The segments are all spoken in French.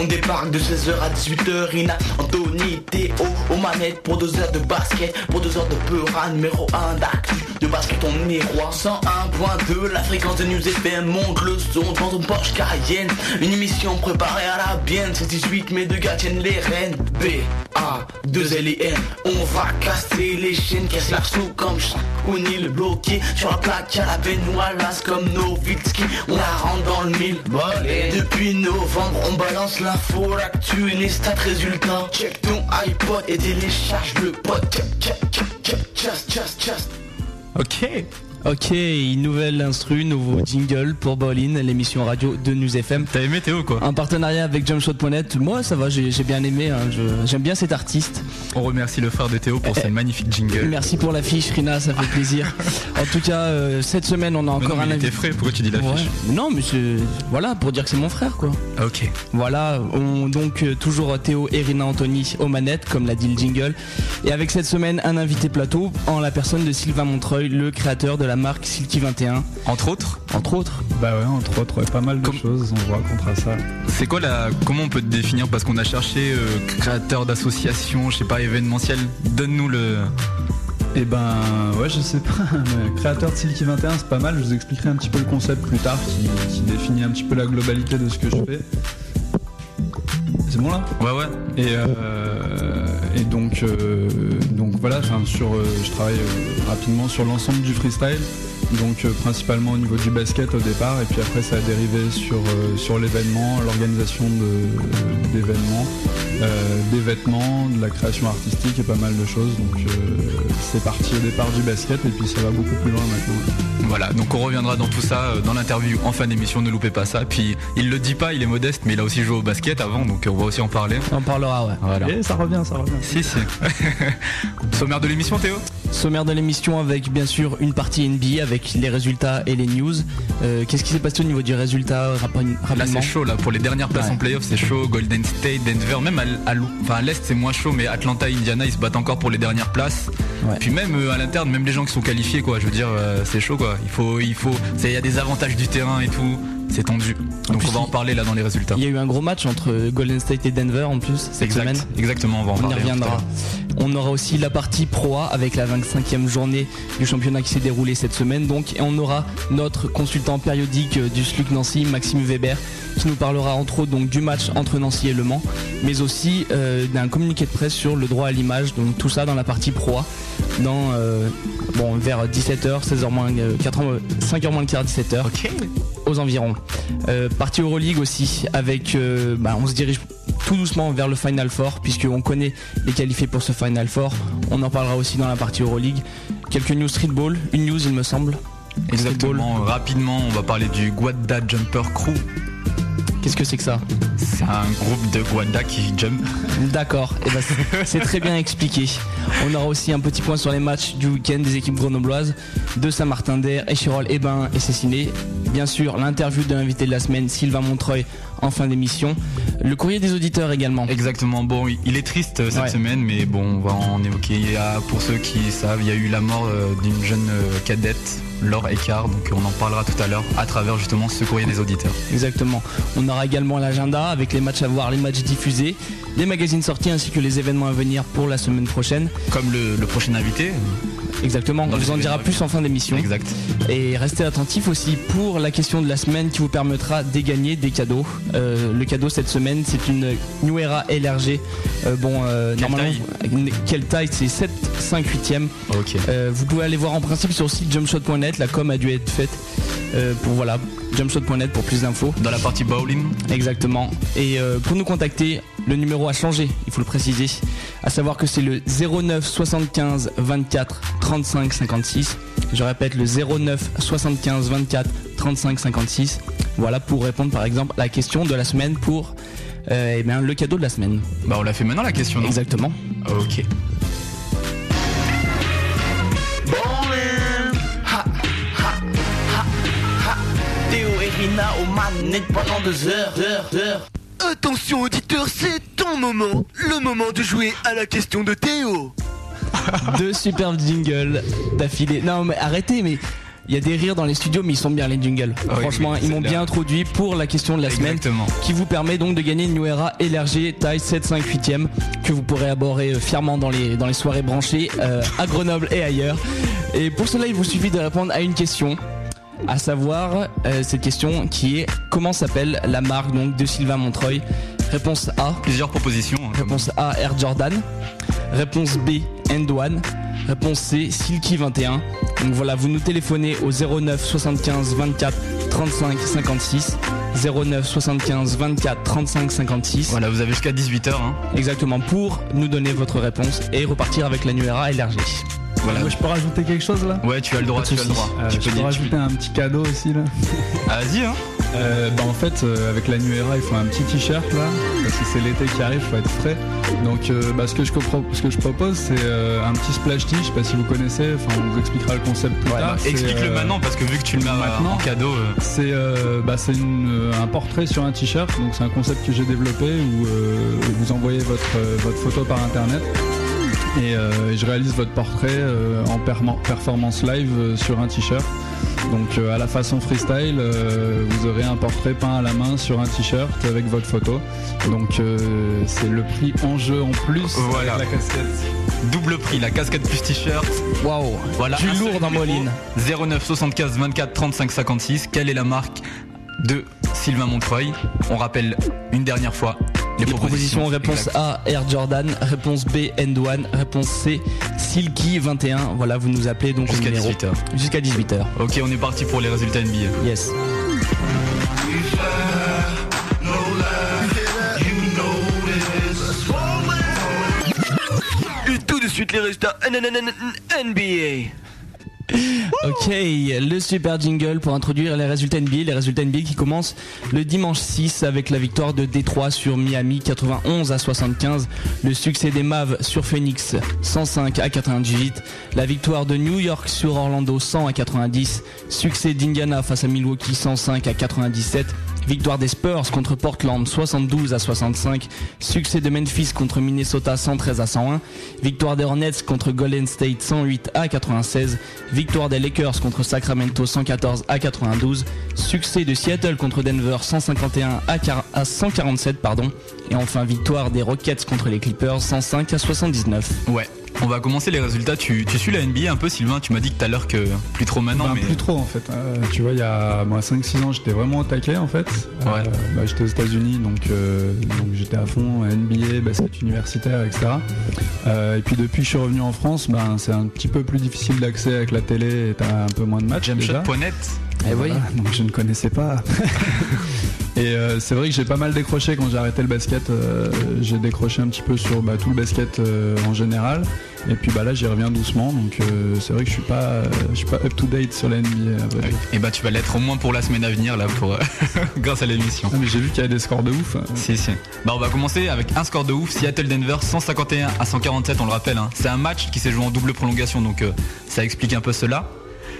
On débarque de 16h à 18h Ina, Anthony, Théo Aux manettes pour deux heures de basket Pour deux heures de peura numéro 1 d'actu De basket on est roi 101.2 La fréquence de News FM monte le son dans ton Porsche Cayenne Une émission préparée à la bienne C'est 18 mais deux gars tiennent les rênes B, A, 2 L et N On va casser les chaînes Casse l'arceau comme chaque le bloqué. Sur la plaque à la Benoît Las comme Novitski On la rentre dans le mille. Depuis novembre on balance l'info. L'actu et les stats résultats. Check ton iPod et télécharge le pod Just, just, just. Ok Ok, nouvelle instru, nouveau jingle pour Bolin, l'émission radio de News FM. T'as aimé Théo quoi Un partenariat avec Jumpshot.net. Moi ça va, j'ai bien aimé, hein, j'aime bien cet artiste. On remercie le frère de Théo pour ce magnifique jingle. Merci pour l'affiche Rina, ça fait plaisir. en tout cas, euh, cette semaine on a encore non, un invité. frais, pourquoi tu dis l'affiche Non mais c'est... Voilà, pour dire que c'est mon frère quoi. Ok. Voilà, on, donc euh, toujours Théo et Rina Anthony aux manettes, comme l'a dit le jingle. Et avec cette semaine un invité plateau en la personne de Sylvain Montreuil, le créateur de la marque Silky 21. Entre autres Entre autres Bah ouais, entre autres, pas mal de choses, on voit contre ça. C'est quoi la. Comment on peut te définir? Parce qu'on a cherché euh, créateur d'association, je sais pas, événementiel. Donne-nous le. Eh ben ouais je sais pas, créateur de Silky 21 c'est pas mal, je vous expliquerai un petit peu le concept plus tard qui, définit un petit peu la globalité de ce que je fais. C'est bon là? Ouais ouais. Et, euh, et donc, euh, donc voilà, sur, je travaille rapidement sur l'ensemble du freestyle donc euh, principalement au niveau du basket au départ et puis après ça a dérivé sur, euh, sur l'événement, l'organisation d'événements, euh, des vêtements, de la création artistique et pas mal de choses. Donc c'est parti au départ du basket et puis ça va beaucoup plus loin maintenant. Voilà, donc on reviendra dans tout ça dans l'interview en fin d'émission, ne loupez pas ça. Puis il le dit pas, il est modeste, mais il a aussi joué au basket avant, donc on va aussi en parler. On parlera, ouais. Voilà. Et ça revient, ça revient. Si, si. Sommaire de l'émission, Théo? Sommaire de l'émission avec bien sûr une partie NBA avec les résultats et les news. Euh, qu'est-ce qui s'est passé au niveau du résultat rapidement Là c'est chaud là pour les dernières places en playoff c'est chaud. Golden State, Denver, même à, l'est c'est moins chaud mais Atlanta, Indiana ils se battent encore pour les dernières places. Puis même euh, à l'interne même les gens qui sont qualifiés quoi. Je veux dire euh, c'est chaud quoi. Il faut il faut il y a des avantages du terrain et tout c'est tendu. Donc on va en parler là dans les résultats. Il y a eu un gros match entre Golden State et Denver en plus cette semaine. Exactement, on va en on Y reviendra. On aura aussi la partie Pro A avec la 25e journée du championnat qui s'est déroulée cette semaine. Donc et on aura notre consultant périodique du SLUC Nancy, Maxime Weber, qui nous parlera entre autres donc du match entre Nancy et Le Mans, mais aussi euh, d'un communiqué de presse sur le droit à l'image. Donc tout ça dans la partie Pro A, dans euh, bon vers 17h, 16h moins 4 5h moins le quart, 17h. Aux environs. Euh, partie Euroleague aussi, avec, euh, bah, on se dirige tout doucement vers le Final Four, puisqu'on connaît les qualifiés pour ce Final Four. On en parlera aussi dans la partie Euroleague. Quelques news streetball, une news il me semble. Exactement, rapidement, on va parler du Guadda Jumper Crew. Qu'est-ce que c'est que ça C'est un groupe de Guadda qui jump. D'accord, et eh ben, c'est très bien expliqué. On aura aussi un petit point sur les matchs du week-end des équipes grenobloises de Saint-Martin-d'Air, Échirol, Ebin et Cessiné. Bien sûr, l'interview de l'invité de la semaine, Sylvain Montreuil, en fin d'émission. Le courrier des auditeurs également. Exactement. Bon, il est triste euh, cette semaine, mais bon, on va en évoquer. Pour ceux qui savent, il y a eu la mort euh, d'une jeune euh, cadette, Laure Eckhart, donc on en parlera tout à l'heure à travers justement ce courrier des auditeurs. Exactement. On aura également l'agenda avec les matchs à voir, les matchs diffusés, les magazines sortis ainsi que les événements à venir pour la semaine prochaine. Comme le, prochain invité. Exactement, on vous en dira plus en fin d'émission. Exact. Et restez attentifs aussi pour la question de la semaine qui vous permettra de gagner des cadeaux. Euh, le cadeau cette semaine, c'est une New Era LRG. Euh, bon, euh, normalement, quelle taille? C'est 7, 5, 8e. Ok. vous pouvez aller voir en principe sur le site jumpshot.net. La com a dû être faite pour voilà jumpshot.net pour plus d'infos. Dans la partie bowling. Exactement. Et pour nous contacter, le numéro a changé, il faut le préciser. À savoir que c'est le 09 75 24 35 56. Je répète le 09 75 24 35 56. Voilà pour répondre par exemple à la question de la semaine pour euh, eh bien, le cadeau de la semaine. Bah on l'a fait maintenant la question. Non? Exactement. Ok. Théo et Rina aux manettes pendant deux heures, heures, heures. Attention auditeur, c'est ton moment, le moment de jouer à la question de Théo. Deux superbes jingles d'affilée. Non mais arrêtez, mais Il y a des rires dans les studios, mais ils sont bien les jingles. Ah oui, Franchement, oui, ils m'ont bien. introduit pour la question de la semaine, qui vous permet donc de gagner une New Era LRG taille 7,5 8 que vous pourrez aborder euh, fièrement dans les, dans les soirées branchées euh, à Grenoble et ailleurs. Et pour cela, il vous suffit de répondre à une question. À savoir euh, cette question qui est comment s'appelle la marque donc de Sylvain Montreuil? Réponse A, Plusieurs propositions. hein, Réponse A, Air Jordan. Réponse B, End One. Réponse C, Silky 21. Donc voilà, vous nous téléphonez au 09 75 24 35 56. 09 75 24 35 56. Voilà, vous avez jusqu'à 18h. Hein. Exactement, pour nous donner votre réponse et repartir avec la Nuera LRG. Voilà. Moi, je peux rajouter quelque chose là Ouais, tu as le droit, tu as le droit. Euh, tu Je peux rajouter un petit cadeau aussi là. Ah, Vas-y, hein. Euh, bah en fait euh, avec la Nuera il faut un petit t-shirt là parce que c'est l'été qui arrive, faut être frais. Donc euh, bah, ce que je compro- ce que je propose c'est un petit splash tee, je sais pas si vous connaissez, enfin on vous expliquera le concept plus Ouais, tard. bah, C'est, Explique-le euh, maintenant parce que vu que tu le mets maintenant. en cadeau. C'est bah, c'est un portrait sur un t-shirt, donc c'est un concept que j'ai développé où vous envoyez votre, votre photo par internet et euh, je réalise votre portrait euh, en performance live euh, sur un t-shirt. Donc à la façon freestyle, vous aurez un portrait peint à la main sur un t-shirt avec votre photo. Donc c'est le prix en jeu en plus Voilà. avec la casquette. double prix, la casquette plus t-shirt. Waouh Voilà. Du lourd dans Moline. 09 75 24 35 56. Quelle est la marque de Sylvain Montreuil On rappelle une dernière fois les, Les propositions, réponse Exact. A, Air Jordan, réponse B, End One, réponse C, Silky 21. Voilà, vous nous appelez donc Jusqu'à numéro 18h. jusqu'à 18h. Ok, on est parti pour les résultats NBA. Yes. Et tout de suite les résultats NBA. Ok, le super jingle pour introduire les résultats NBA. Les résultats NBA qui commencent le dimanche 6 avec la victoire de Détroit sur Miami 91 à 75. Le succès des Mavs sur Phoenix 105 à 98. La victoire de New York sur Orlando 100 à 90. Succès d'Indiana face à Milwaukee 105 à 97. Victoire des Spurs contre Portland 72 à 65. Succès de Memphis contre Minnesota 113 à 101. Victoire des Hornets contre Golden State 108 à 96. Victoire des Lakers contre Sacramento 114 à 92. Succès de Seattle contre Denver 151 à, quar- à 147 pardon. Et enfin victoire des Rockets contre les Clippers 105 à 79. Ouais. On va commencer les résultats. Tu, tu suis la NBA un peu, Sylvain Tu m'as dit tout à l'heure que plus trop maintenant, Ben, mais Plus trop en fait. Euh, tu vois, il y a moi 5-6 ans, j'étais vraiment au taquet en fait. Ouais. Euh, bah, j'étais aux États-Unis, donc, euh, donc j'étais à fond NBA, basket universitaire, etc. Euh, et puis depuis que je suis revenu en France, ben, c'est un petit peu plus difficile d'accès avec la télé et t'as un peu moins de matchs. déjà. Jamshot.net. Eh oui. Voilà, donc je ne connaissais pas. Et euh, c'est vrai que j'ai pas mal décroché quand j'ai arrêté le basket. euh, j'ai décroché un petit peu sur bah, tout le basket euh, en général. Et puis bah là j'y reviens doucement. Donc euh, c'est vrai que je suis pas, euh, je suis pas up to date sur la NBA. à vrai dire. Et bah tu vas l'être au moins pour la semaine à venir là pour euh, grâce à l'émission. Ah, mais j'ai vu qu'il y a des scores de ouf. Si si. Bah on va commencer avec un score de ouf, Seattle Denver 151 à 147 on le rappelle. hein. C'est un match qui s'est joué en double prolongation donc euh, ça explique un peu cela.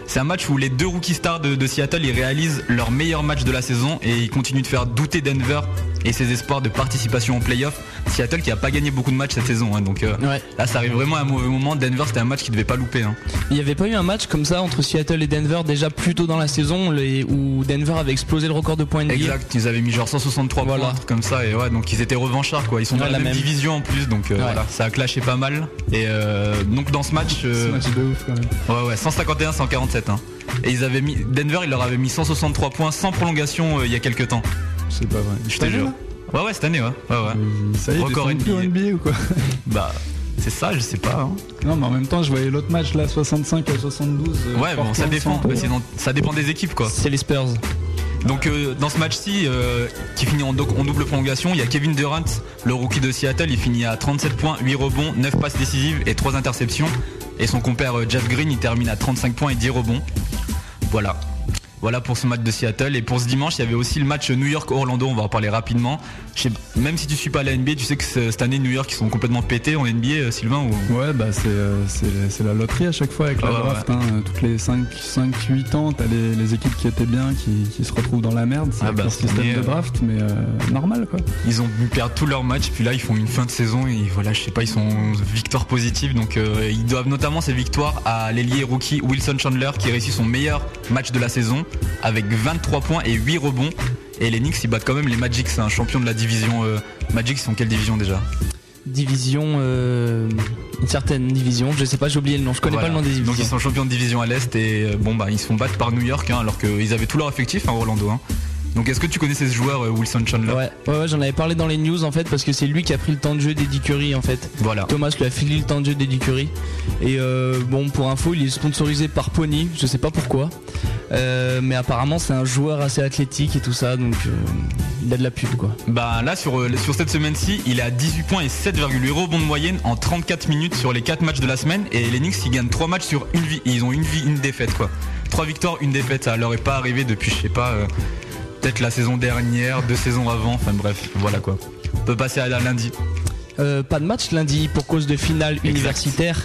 C'est un match où les deux rookie stars de, de Seattle ils réalisent leur meilleur match de la saison et ils continuent de faire douter Denver et ses espoirs de participation en playoff. Seattle qui a pas gagné beaucoup de matchs cette saison hein, donc euh, Ouais. là ça arrive vraiment à un mauvais moment. Denver c'était un match qui devait pas louper. hein. Il n'y avait pas eu un match comme ça entre Seattle et Denver déjà plus tôt dans la saison les- où Denver avait explosé le record de points NBA. Exact, ils avaient mis genre 163 Voilà. points, un truc comme ça, et ouais, donc ils étaient revanchards quoi. Ils sont dans la, la même, même. division en plus, donc euh, Ouais. voilà, ça a clashé pas mal. Et euh, donc dans ce match, euh, C'est un match de ouf quand même. ouais, ouais, 151-147. Hein. Et ils avaient mis, Denver, il leur avait mis 163 points sans prolongation euh, il y a quelques temps. C'est pas vrai. Je Cette te année, jure. Ouais, ouais, cette année, ouais. ouais, ouais. Euh, Ça y est, Record plus NBA. ou quoi Bah, c'est ça, je sais pas. hein. Non, mais en même temps, je voyais l'autre match là, 65 à 72. euh, Ouais, bon, ça dépend. San Bah, c'est dans- ça dépend des équipes quoi. C'est les Spurs. Donc euh, dans ce match-ci, euh, qui finit en, do- en double prolongation, il y a Kevin Durant, le rookie de Seattle, il finit à 37 points, 8 rebonds, 9 passes décisives et 3 interceptions. Et son compère euh, Jeff Green, il termine à 35 points et 10 rebonds. Voilà. Voilà pour ce match de Seattle. Et pour ce dimanche, il y avait aussi le match New York-Orlando. On va en parler rapidement. Même si tu suis pas la NBA, tu sais que cette année New York ils sont complètement pétés en NBA, euh, Sylvain ou... Ouais, bah euh, c'est la loterie à chaque fois avec la draft. Hein. Toutes les 5-8 ans, t'as les, les équipes qui étaient bien qui, se retrouvent dans la merde. C'est ah bah, système de draft, mais euh, normal quoi. Ils ont perdu tous leurs matchs, puis là ils font une fin de saison et voilà, je sais pas, ils sont victoire positive. Donc ils doivent notamment ces victoires à l'ailier rookie Wilson Chandler qui réussit son meilleur match de la saison avec 23 points et 8 rebonds. Et les Knicks ils battent quand même les Magic, c'est un champion de la division. Euh, Magic ils sont quelle division déjà? Division, euh, une certaine division, je sais pas, j'ai oublié le nom, je connais pas le nom des divisions. Donc ils sont champions de division à l'Est et euh, bon bah ils se font battre par New York hein, alors qu'ils avaient tout leur effectif à hein, Orlando. Hein. Donc est-ce que tu connaissais ce joueur euh, Wilson Chandler Ouais, ouais, j'en avais parlé dans les news en fait parce que c'est lui qui a pris le temps de jeu d'Eddie Curry en fait. Voilà. Thomas lui a filé le temps de jeu d'Eddie Curry. Et euh, bon pour info il est sponsorisé par Pony, je sais pas pourquoi. Euh, mais apparemment c'est un joueur assez athlétique et tout ça donc il a de la pub quoi. Bah là sur, sur cette semaine-ci il est à 18 points et 7,8 rebonds de moyenne en 34 minutes sur les 4 matchs de la semaine et les Knicks ils gagnent 3 matchs sur une vie. Ils ont une vie, une défaite quoi. 3 victoires, une défaite, ça leur est pas arrivé depuis je sais pas peut-être la saison dernière, deux saisons avant, enfin bref, voilà quoi. On peut passer à lundi. Euh, pas de match lundi pour cause de finale universitaire.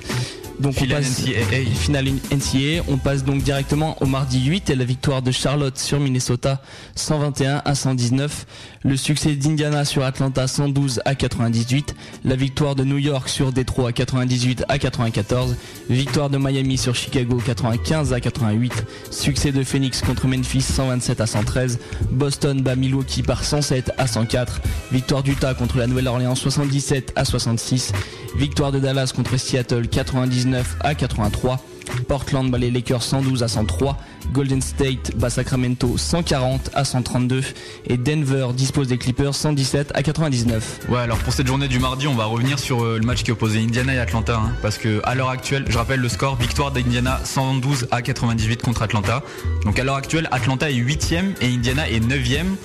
Donc on passe NCAA. finale NCAA, on passe donc directement au mardi 8 et la victoire de Charlotte sur Minnesota 121 à 119, le succès d'Indiana sur Atlanta 112 à 98, la victoire de New York sur Detroit 98 à 94, victoire de Miami sur Chicago 95 à 88, succès de Phoenix contre Memphis 127 à 113, Boston bat Milwaukee par 107 à 104, victoire d'Utah contre la Nouvelle-Orléans 77 à 66, victoire de Dallas contre Seattle 90 à 83. Portland bat les Lakers 112 à 103. Golden State bat Sacramento 140 à 132. Et Denver dispose des Clippers 117 à 99. Ouais, alors pour cette journée du mardi, on va revenir sur euh, le match qui opposait Indiana et Atlanta. Hein, parce que à l'heure actuelle, je rappelle le score victoire d'Indiana 112 à 98 contre Atlanta. Donc à l'heure actuelle, Atlanta est 8ème et Indiana est 9ème.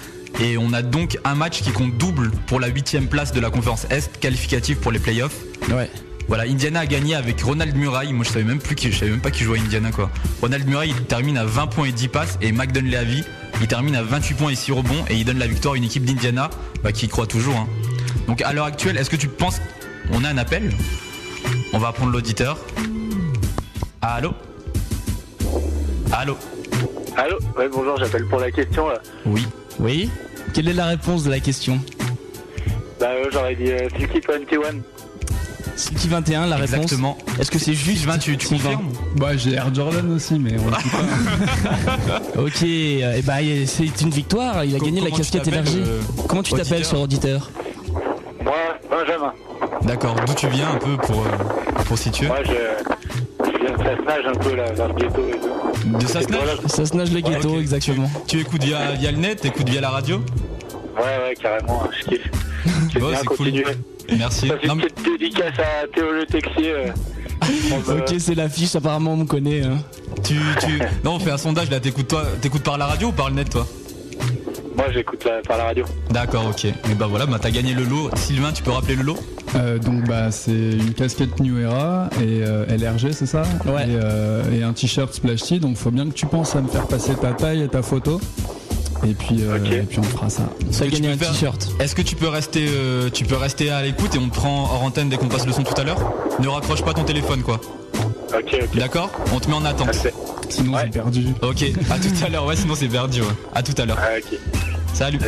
Et on a donc un match qui compte double pour la 8ème place de la conférence Est, qualificative pour les playoffs. Ouais. Voilà, Indiana a gagné avec Ronald Murray. Moi, je savais même plus qui, je savais même pas qui jouait à Indiana quoi. Ronald Murray, il termine à 20 points et 10 passes et McDon Leavi, il termine à 28 points et 6 rebonds et il donne la victoire à une équipe d'Indiana bah, qui croit toujours. Hein. Donc à l'heure actuelle, est-ce que tu penses on a un appel? On va prendre l'auditeur. Allô? Allô? Allô? Ouais, bonjour, j'appelle pour la question là. Oui. Oui Quelle est la réponse de la question? Bah, euh, j'aurais dit euh, 21. Silky 21, la réponse. Exactement. Est-ce que c'est juste 20, tu, confirmes? Bah j'ai Air Jordan aussi, mais on pas. ok, et eh bah c'est une victoire. Il a gagné la casquette élargie. Euh, comment tu t'appelles sur auditeur? Moi, Benjamin. D'accord. D'où tu viens un peu pour euh, pour situer? Moi, je, je viens de Sassenage un peu là, dans le ghetto et tout. De Sassenage? Sassenage le ghetto, exactement. Tu, écoutes via, via le net, écoutes via la radio? Ouais, ouais, carrément. Je kiffe. Bon, bien continuer. Cool. Merci. Ça une petite dédicace à Théo Le Texier. Euh. ok, c'est l'affiche, apparemment on me connaît. Hein. Tu, tu... Non, on fait un sondage là, t'écoutes, toi... t'écoutes par la radio ou par le net toi? Moi j'écoute par la radio. D'accord, ok. Et bah voilà, bah, t'as gagné le lot. Sylvain, tu peux rappeler le lot? Euh, donc bah c'est une casquette New Era et euh, LRG c'est ça? Ouais. et, et, un t-shirt Splashy donc faut bien que tu penses à me faire passer ta taille et ta photo et puis, euh, et puis on fera ça. Ça a gagné un t-shirt. Est-ce que tu peux rester, euh, tu peux rester à l'écoute et on te prend hors antenne dès qu'on passe le son tout à l'heure? Ne raccroche pas ton téléphone quoi. Ok, ok. D'accord? On te met en attente. Sinon c'est perdu. Ok, à tout à l'heure. Ouais, sinon c'est perdu. Ouais. À tout à l'heure. Ah, ok. Salut.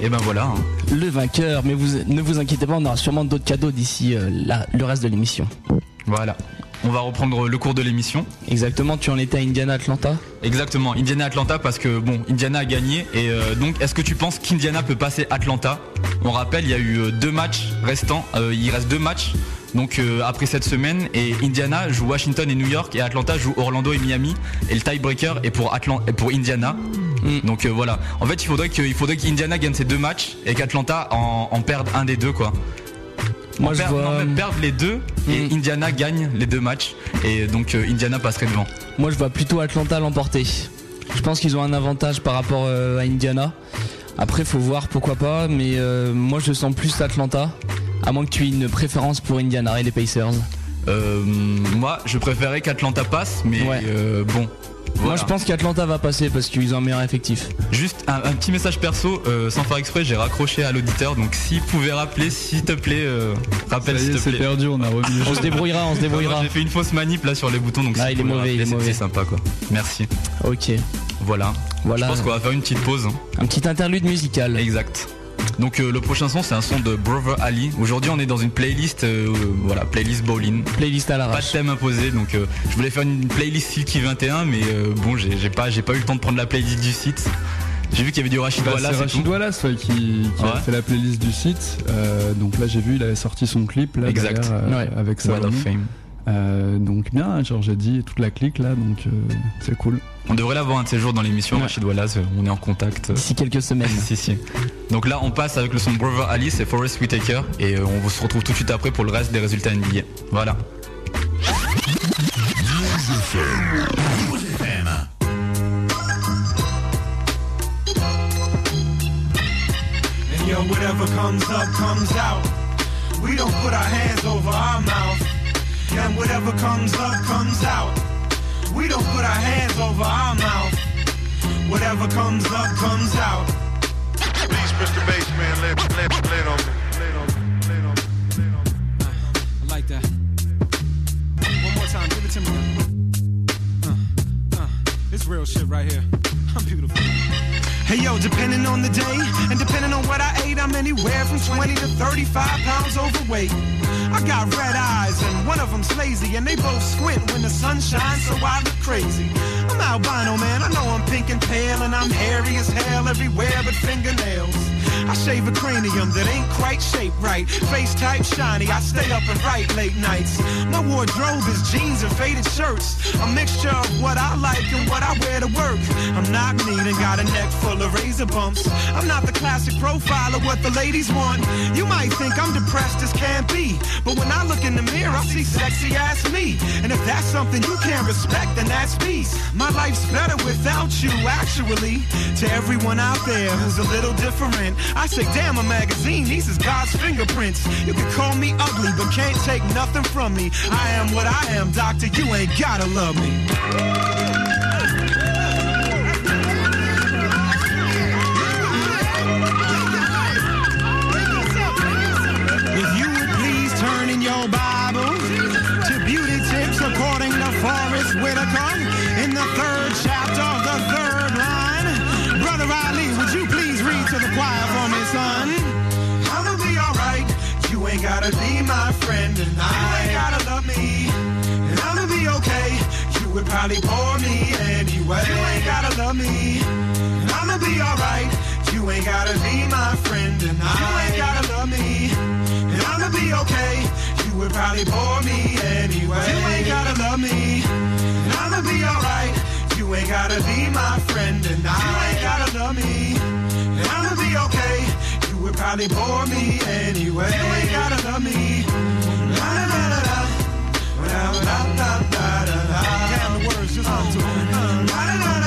Et ben voilà. Hein. Le vainqueur, mais vous ne vous inquiétez pas, on aura sûrement d'autres cadeaux d'ici euh, le reste de l'émission. Voilà. On va reprendre le cours de l'émission. Exactement, tu en étais à Indiana Atlanta Exactement, Indiana Atlanta parce que bon, Indiana a gagné et euh, donc est-ce que tu penses qu'Indiana peut passer Atlanta? On rappelle, il y a eu euh, deux matchs restants, euh, il reste deux matchs. Donc après cette semaine et Indiana joue Washington et New York et Atlanta joue Orlando et Miami et le tiebreaker est pour pour Indiana. Mm. Donc voilà. En fait, il faudrait qu'Indiana gagne ces deux matchs et qu'Atlanta en, en perde un des deux quoi. Moi, je vois... perdre les deux et hmm. Indiana gagne les deux matchs et donc euh, Indiana passerait devant. Moi, je vois plutôt Atlanta l'emporter. Je pense qu'ils ont un avantage par rapport euh, à Indiana. Après, faut voir pourquoi pas, mais euh, moi, je sens plus Atlanta. À moins que tu aies une préférence pour Indiana et les Pacers. moi, je préférais qu'Atlanta passe, mais bon, Moi je pense qu'Atlanta va passer parce qu'ils ont un meilleur effectif. Juste un, petit message perso, euh, sans faire exprès, j'ai raccroché à l'auditeur, donc s'il pouvait rappeler, s'il te plaît, euh, rappelle s'il te C'est plaît. perdu, on a revenu. On se débrouillera, on se débrouillera. J'ai fait une fausse manip là sur les boutons, donc Ah, si il est mauvais, il est mauvais. C'est sympa quoi. Merci. Ok. Voilà. Voilà. Je pense qu'on va faire une petite pause. hein. Un petit interlude musical. Exact. Donc euh, le prochain son c'est un son de Brother Ali. Aujourd'hui on est dans une playlist euh, voilà playlist bowling. Playlist à Pas de thème imposé donc euh, je voulais faire une playlist Silky 21 mais euh, bon j'ai pas pas eu le temps de prendre la playlist du site. J'ai vu qu'il y avait du Rachid Bah, Wallace c'est Rachid. Wallace ouais, qui, qui Ouais. a fait la playlist du site. Euh, donc là j'ai vu il avait sorti son clip là Exact. euh, Ouais. avec. Euh, donc bien, genre j'ai dit toute la clique là donc euh, c'est cool. On devrait l'avoir un de ces jours dans l'émission Ouais. Rachid Wallace, euh, on est en contact. euh, D'ici quelques semaines. si si. Donc là on passe avec le son de Brother Ali, c'est Forrest Whitaker et euh, on se retrouve tout de suite après pour le reste des résultats NBA. Voilà. And yo, whatever comes up, comes out. We don't put our hands over our mouth. And whatever comes up, comes out. We don't put our hands over our mouth. Whatever comes up, comes out. Please, Mr. Bassman, lay, lay, lay it on me. Lay it on me. Lay it on me. Lay it on me. I like that. One more time, give it to me. Uh, uh, it's real shit right here. I'm beautiful. Hey yo, depending on the day and depending on what I ate, I'm anywhere from 20 to 35 pounds overweight. I got red eyes and one of them's lazy, and they both squint when the sun shines, so I look crazy. I'm albino, man. I know I'm pink and pale, and I'm hairy as hell everywhere but fingernails. I shave a cranium that ain't quite shaped right. Face type shiny, I stay up and write late nights. My wardrobe is jeans and faded shirts. A mixture of what I like and what I wear to work. I'm not neat and got a neck full of razor bumps. I'm not the classic profile of what the ladies want. You might think I'm depressed as can be, but when I look in the mirror, I see sexy ass me. And if that's something you can't respect, then that's peace. My life's better without you, actually. To everyone out there who's a little different, I say, damn, a magazine, these is God's fingerprints. You can call me ugly, but can't take nothing from me. I am what I am, doctor, you ain't gotta love me. Bible to beauty tips according to Forrest Whitaker gotta be my friend and I you ain't gotta love me. And I'ma be okay. You would probably bore me anyway. You ain't gotta love me. And I'ma be alright. You ain't gotta be my friend and I you ain't gotta love me. And I'ma be okay. You would probably bore me anyway. You ain't gotta love me. And I'ma be alright. You ain't gotta be my friend and I you ain't gotta love me would probably bore me anyway. You ain't gotta love me. La la la la la. La la la la la la. Yeah, the words just uh, to. Uh, la la la.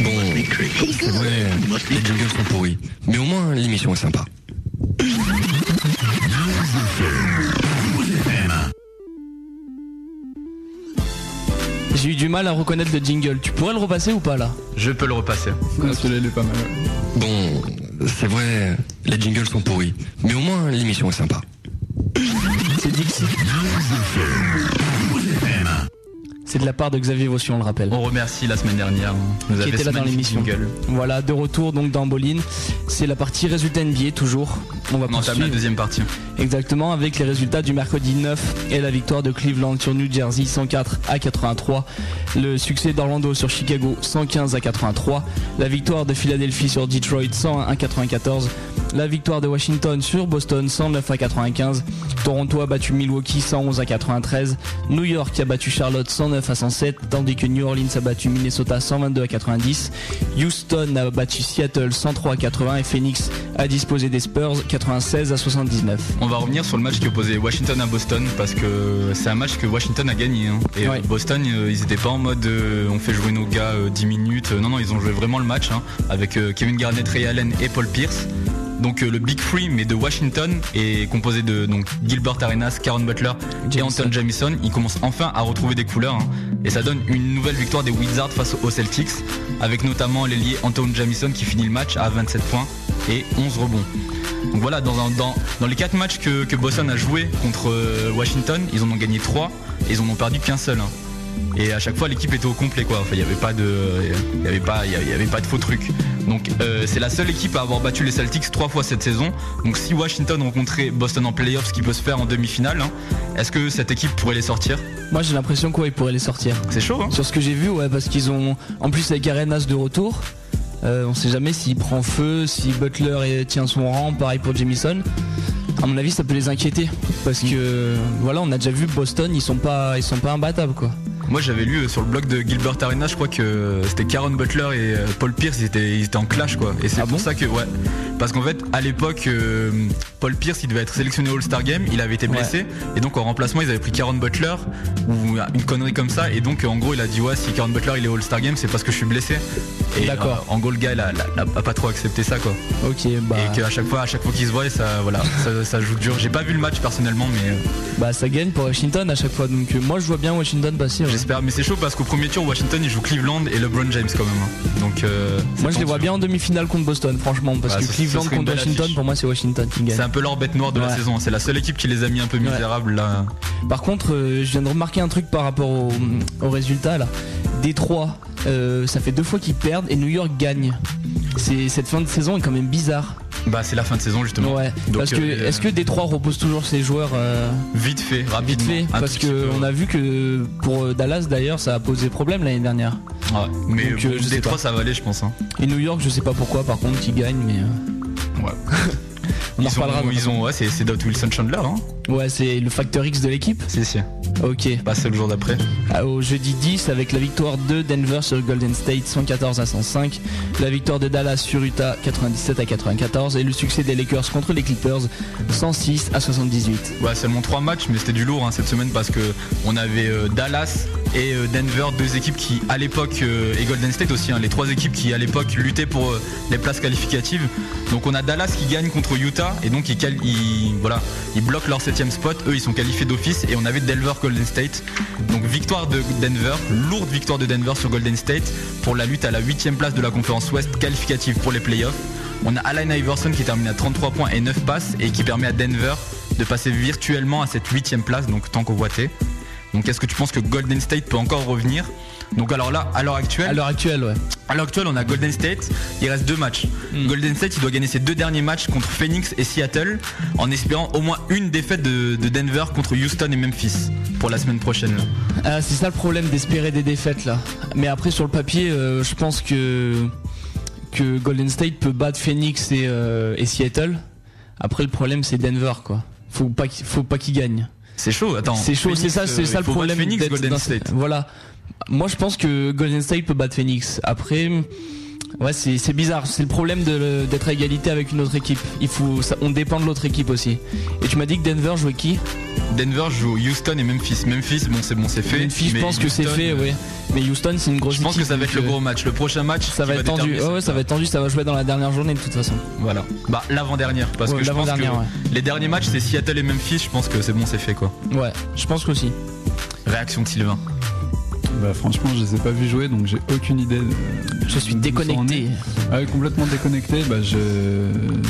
Bon, c'est vrai, les jingles sont pourris. Mais au moins, l'émission est sympa. J'ai eu du mal à reconnaître le jingle. Tu pourrais le repasser ou pas là Je peux le repasser. Ah, Celui-là il est pas mal. Bon, c'est vrai, les jingles sont pourris. Mais au moins, l'émission est sympa. C'est Dixie. C'est de la part de Xavier Vaution, on le rappelle. On remercie la semaine dernière. Nous qui était là dans l'émission. Voilà, de retour donc dans Boline. C'est la partie résultats NBA toujours. On va On la deuxième partie. exactement avec les résultats du mercredi 9 et la victoire de Cleveland sur New Jersey 104 à 83. Le succès d'Orlando sur Chicago 115 à 83. La victoire de Philadelphie sur Detroit 101 à 94. La victoire de Washington sur Boston 109 à 95. Toronto a battu Milwaukee 111 à 93. New York a battu Charlotte 109 à 107, tandis que New Orleans a battu Minnesota 122 à 90. Houston a battu Seattle 103 à 80 et Phoenix a disposé des Spurs 96 à 79. On va revenir sur le match qui opposait Washington à Boston parce que c'est un match que Washington a gagné. hein. Et Ouais. Boston, euh, ils étaient pas en mode euh, on fait jouer nos gars euh, 10 minutes. Euh, Non, non, ils ont joué vraiment le match hein, avec euh, Kevin Garnett, Ray Allen et Paul Pierce. Donc euh, le Big Three mais de Washington est composé de donc Gilbert Arenas, Karen Butler et Anton Jamison. Ils commencent enfin à retrouver des couleurs hein. et ça donne une nouvelle victoire des Wizards face aux Celtics avec notamment l'ailier Anton Jamison qui finit le match à 27 points et 11 rebonds. Donc voilà, dans, un- dans, dans les 4 matchs que, que Boston a joué contre euh, Washington, ils en ont gagné 3 et ils en ont perdu qu'un seul. hein. Et à chaque fois l'équipe était au complet quoi. Enfin il n'y avait pas de. Il y avait pas. Il y avait- pas de faux trucs. Donc euh, c'est la seule équipe à avoir battu les Celtics trois fois cette saison. Donc si Washington rencontrait Boston en playoffs, ce qui peut se faire en demi-finale, hein, est-ce que cette équipe pourrait les sortir? Moi j'ai l'impression quoi ils pourraient les sortir. C'est chaud hein Sur ce que j'ai vu, ouais, parce qu'ils ont. En plus avec Arenas de retour, euh, on sait jamais s'il prend feu, si Butler tient son rang, pareil pour Jamison. À mon avis ça peut les inquiéter. Parce que voilà, on a déjà vu Boston, ils sont pas ils sont pas imbattables quoi. Moi j'avais lu euh, sur le blog de Gilbert Arenas, je crois que euh, c'était Caron Butler et euh, Paul Pierce, ils étaient, ils étaient en clash quoi. Et c'est pour ça que ouais. Parce qu'en fait à l'époque euh, Paul Pierce il devait être sélectionné au All-Star Game, il avait été blessé et donc en remplacement ils avaient pris Caron Butler ou une connerie comme ça et donc en gros il a dit ouais si Caron Butler il est All-Star Game c'est parce que je suis blessé. Et D'accord. euh, en gros le gars il a, il a- a pas trop accepté ça quoi. Ok bah. Et qu'à chaque fois à chaque fois qu'ils se voient ça voilà ça, ça joue dur. J'ai pas vu le match personnellement mais euh, Bah ça gagne pour Washington à chaque fois. Donc moi je vois bien Washington passer. ouais. j'espère mais c'est chaud parce qu'au premier tour Washington il joue Cleveland et LeBron James quand même. hein. Donc euh, Moi je les vois tendu. bien en demi-finale contre Boston franchement parce Bah, que Cleveland serait une contre belle Washington affiche. pour moi c'est Washington qui gagne. C'est un peu leur bête noire de la saison. C'est la seule équipe qui les a mis un peu misérables là. Par contre, euh, je viens de remarquer un truc par rapport au, au résultat là. Détroit, euh, ça fait deux fois qu'ils perdent et New York gagne. Cette fin de saison est quand même bizarre. Bah c'est la fin de saison justement. Ouais. Donc, parce que euh, est-ce que Détroit repose toujours ses joueurs euh, vite fait, vite rapidement. fait un Parce tout petit que peu, on a vu que pour Dallas d'ailleurs ça a posé problème l'année dernière. ouais. Mais Donc, euh, je Détroit ça va aller je pense. hein. Et New York, je sais pas pourquoi par contre qui gagne mais euh, Ouais. on en ils reparlera. ont, dans- ils ont ouais c'est c'est Dot Wilson Chandler hein. Ouais, c'est le facteur X de l'équipe. Si si. Ok. Bah c'est le jour d'après. Ah, Au jeudi 10 avec la victoire de Denver sur Golden State 114 à 105, la victoire de Dallas sur Utah 97 à 94 et le succès des Lakers contre les Clippers 106 à 78. Ouais seulement trois matchs mais c'était du lourd hein, cette semaine parce que on avait euh, Dallas et euh, Denver deux équipes qui à l'époque euh, et Golden State aussi hein, les trois équipes qui à l'époque luttaient pour les places qualificatives. Donc on a Dallas qui gagne contre Utah et donc ils, voilà ils bloquent leur septième spot. Eux ils sont qualifiés d'office et on avait Denver Golden State. Donc victoire de Denver, lourde victoire de Denver sur Golden State pour la lutte à la huitième place de la conférence Ouest qualificative pour les playoffs. On a Allen Iverson qui termine à 33 points et 9 passes et qui permet à Denver de passer virtuellement à cette huitième place, donc tant convoité. Donc est-ce que tu penses que Golden State peut encore revenir? Donc alors là, à l'heure actuelle, À l'heure actuelle, ouais. à l'heure actuelle, on a Golden State. Il reste deux matchs. Golden State, il doit gagner ses deux derniers matchs contre Phoenix et Seattle, en espérant au moins une défaite de, de Denver contre Houston et Memphis pour la semaine prochaine. Ah, c'est ça le problème d'espérer des défaites là. Mais après sur le papier, euh, je pense que que Golden State peut battre Phoenix et, euh, et Seattle. Après le problème c'est Denver quoi. Faut pas qu'il- faut pas qu'ils gagnent. C'est chaud. Attends. C'est chaud, c'est ça, c'est euh, ça le problème. Phoenix, Golden State. Voilà. Moi, je pense que Golden State peut battre Phoenix. Après, ouais, c'est bizarre. C'est le problème d'être à égalité avec une autre équipe. Il faut, ça- on dépend de l'autre équipe aussi. Et tu m'as dit que Denver jouait qui? Denver joue Houston et Memphis. Memphis, bon, c'est bon, c'est fait. Memphis, je pense que c'est fait, euh, ouais. Mais Houston, c'est une grosse Je pense que ça va être le donc, gros euh, match. Le prochain match, Ça va être tendu. Ouais, cette- ça va être tendu. Ça va jouer dans la dernière journée de toute façon. Voilà. Bah l'avant-dernière, parce Ouais, que je pense que l'avant-dernière, ouais. les derniers matchs c'est Seattle et Memphis. Je pense que c'est bon, c'est fait quoi. Ouais, je pense qu'aussi. Réaction de Sylvain. Bah franchement je les ai pas vus jouer donc j'ai aucune idée de, Je suis déconnecté. Ah complètement déconnecté, bah je,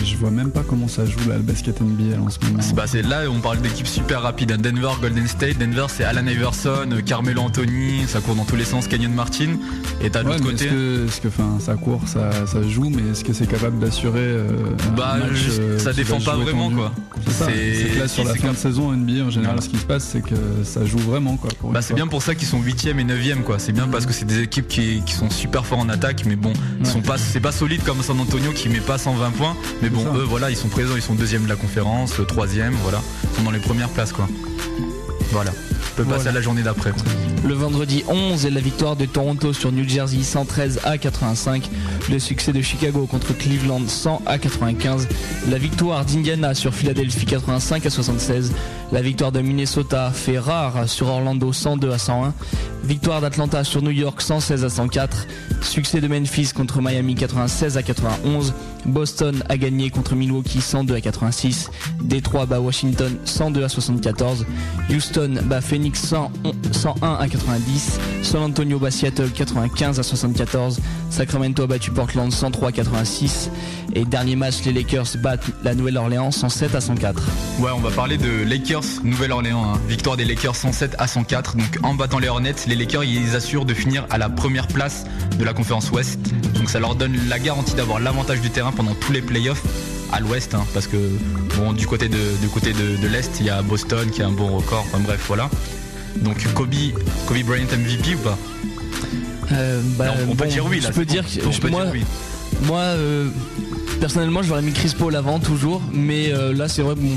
je vois même pas comment ça joue là le basket NBA en ce moment. C'est- Bah, là on parle d'équipes super rapides. hein. Denver, Golden State. Denver c'est Alan Iverson, euh, Carmelo Anthony, ça court dans tous les sens. Canyon Martin. Et t'as de Ouais, l'autre côté. est-ce que, ça court, ça, ça joue, mais est-ce que c'est capable d'assurer euh, Bah, match, je- euh, ça défend pas vraiment, tendu quoi. C'est que là sur la fin de saison NBA en général, ce qui se passe, c'est que ça joue vraiment quoi. pour Bah c'est bien pour ça qu'ils sont 8ème et 9ème quoi. C'est bien parce que c'est des équipes qui, qui sont super forts en attaque mais bon, ils Ouais. sont pas c'est pas solide comme San Antonio qui met pas 120 points mais bon, eux, voilà, ils sont présents, ils sont deuxième de la conférence, euh, troisième, voilà. Ils sont dans les premières places, quoi. Voilà. Peut passer Voilà. à la journée d'après. Le vendredi 11 est la victoire de Toronto sur New Jersey 113 à 85. Le succès de Chicago contre Cleveland 100 à 95. La victoire d'Indiana sur Philadelphie 85 à 76. La victoire de Minnesota fait rare sur Orlando 102 à 101. Victoire d'Atlanta sur New York 116 à 104. Succès de Memphis contre Miami 96 à 91. Boston a gagné contre Milwaukee 102 à 86. Détroit bat Washington 102 à 74. Houston bat Phoenix 100 101 à 90. San Antonio bat Seattle 95 à 74. Sacramento a battu Portland 103 à 86. Et dernier match, les Lakers battent la Nouvelle-Orléans 107 à 104. Ouais, on va parler de Lakers Nouvelle-Orléans. hein. Victoire des Lakers 107 à 104. Donc en battant les Hornets, les Lakers ils assurent de finir à la première place de la conférence Ouest. Donc ça leur donne la garantie d'avoir l'avantage du terrain pendant tous les playoffs à l'Ouest, hein, parce que bon du côté de du côté de, de l'Est, il y a Boston qui a un bon record. Enfin bref, voilà. Donc Kobe, Kobe Bryant MVP ou pas? Euh, bah, Non, On peut bon, dire oui là. Je peux dire On peut moi, dire oui. moi euh, personnellement, j'aurais mis Chris Paul avant toujours, mais euh, là c'est vrai, bon,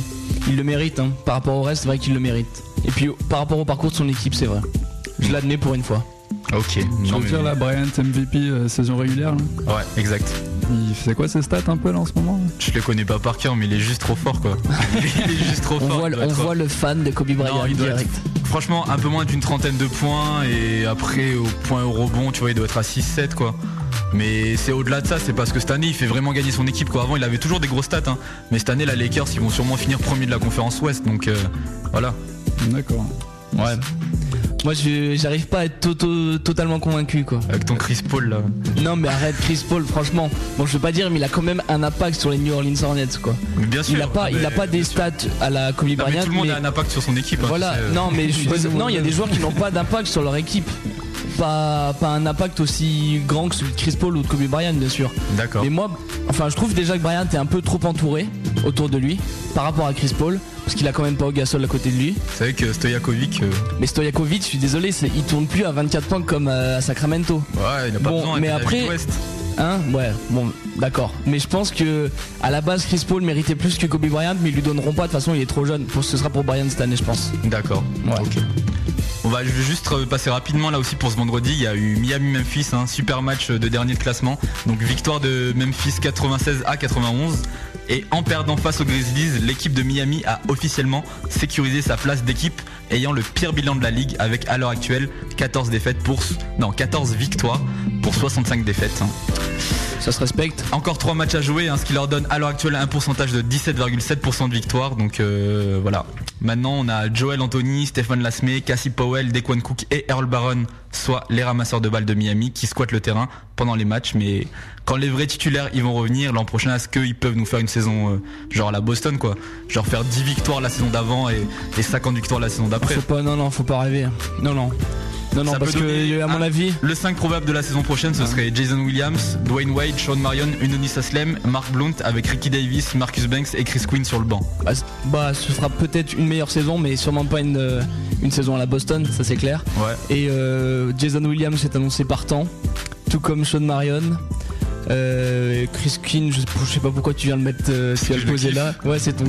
il le mérite. hein. Par rapport au reste, c'est vrai qu'il le mérite. Et puis par rapport au parcours de son équipe, c'est vrai. Je l'admets pour une fois. Ok. Veux mais- dire la Bryant MVP euh, saison régulière là Ouais, exact. Il fait quoi ses stats un peu là en ce moment Je le connais pas par cœur, mais il est juste trop fort quoi. il est juste trop On fort. voit, le- doit on être- voit le fan de Kobe Bryant Non, il doit direct. être- franchement un peu moins d'une trentaine de points et après au point au rebond tu vois il doit être à 6-7 quoi. Mais c'est au-delà de ça, c'est parce que cette année il fait vraiment gagner son équipe quoi. Avant il avait toujours des grosses stats hein. mais cette année la Lakers ils vont sûrement finir premier de la conférence Ouest donc euh, voilà. D'accord. Ouais. Moi, j'arrive pas à être to- totalement convaincu quoi. Avec ton Chris Paul là. Non, mais arrête Chris Paul, franchement. Bon, je veux pas dire, mais il a quand même un impact sur les New Orleans Hornets quoi. Bien sûr. Il a pas, il a pas des stats à la Kobe Bryant. tout le monde mais- a un impact sur son équipe. hein, Voilà, euh. non mais je. Non, il y a des joueurs qui n'ont pas d'impact sur leur équipe. Pas, pas un impact aussi grand que celui de Chris Paul ou de Kobe Bryant, bien sûr. D'accord. Mais moi, enfin, je trouve déjà que Bryant est un peu trop entouré autour de lui par rapport à Chris Paul, parce qu'il a quand même pas au Gasol à côté de lui. C'est vrai que Stojakovic, euh, Mais Stojakovic, je suis désolé, il tourne plus à 24 points comme euh, à Sacramento. ouais, il a pas Bon, besoin. mais après-. Hein Ouais, bon, d'accord. Mais je pense que à la base, Chris Paul méritait plus que Kobe Bryant, mais ils lui donneront pas. De toute façon, il est trop jeune. Ce sera pour Bryant cette année, je pense. D'accord. Ouais. Ok. On va juste passer rapidement là aussi pour ce vendredi. Il y a eu Miami-Memphis, un super match de dernier de classement. Donc victoire de Memphis 96 à 91. Et en perdant face aux Grizzlies, l'équipe de Miami a officiellement sécurisé sa place d'équipe ayant le pire bilan de la ligue avec à l'heure actuelle 14 défaites pour non 14 victoires pour 65 défaites. hein. Ça se respecte. Encore 3 matchs à jouer, hein, ce qui leur donne à l'heure actuelle un pourcentage de 17,7% de victoire. Donc euh, voilà. Maintenant, on a Joel Anthony, Stephen Lasme, Cassie Powell, Dequan Cook et Earl Barron, soit les ramasseurs de balles de Miami qui squattent le terrain pendant les matchs. Mais quand les vrais titulaires ils vont revenir l'an prochain, est-ce qu'ils peuvent nous faire une saison euh, genre à la Boston quoi? Genre faire 10 victoires la saison d'avant et, et 50 victoires la saison d'après Faut pas, non, non, faut pas rêver. Non, non. Non, non, Ça parce que, à mon avis, Le 5 probable de la saison prochaine, ce serait Jason Williams, Dwayne Wade, Sean Marion, Unonis Aslem, Mark Blount avec Ricky Davis, Marcus Banks et Chris Quinn sur le banc. bah, c- bah, ce sera peut-être une meilleure saison, mais sûrement pas une, euh, une saison à la Boston, ça c'est clair. Ouais. Et euh, Jason Williams est annoncé partant, tout comme Sean Marion. Euh, Chris Quinn, je, je sais pas pourquoi tu viens le mettre, euh, tu viens le poser là. Ouais, c'est ton,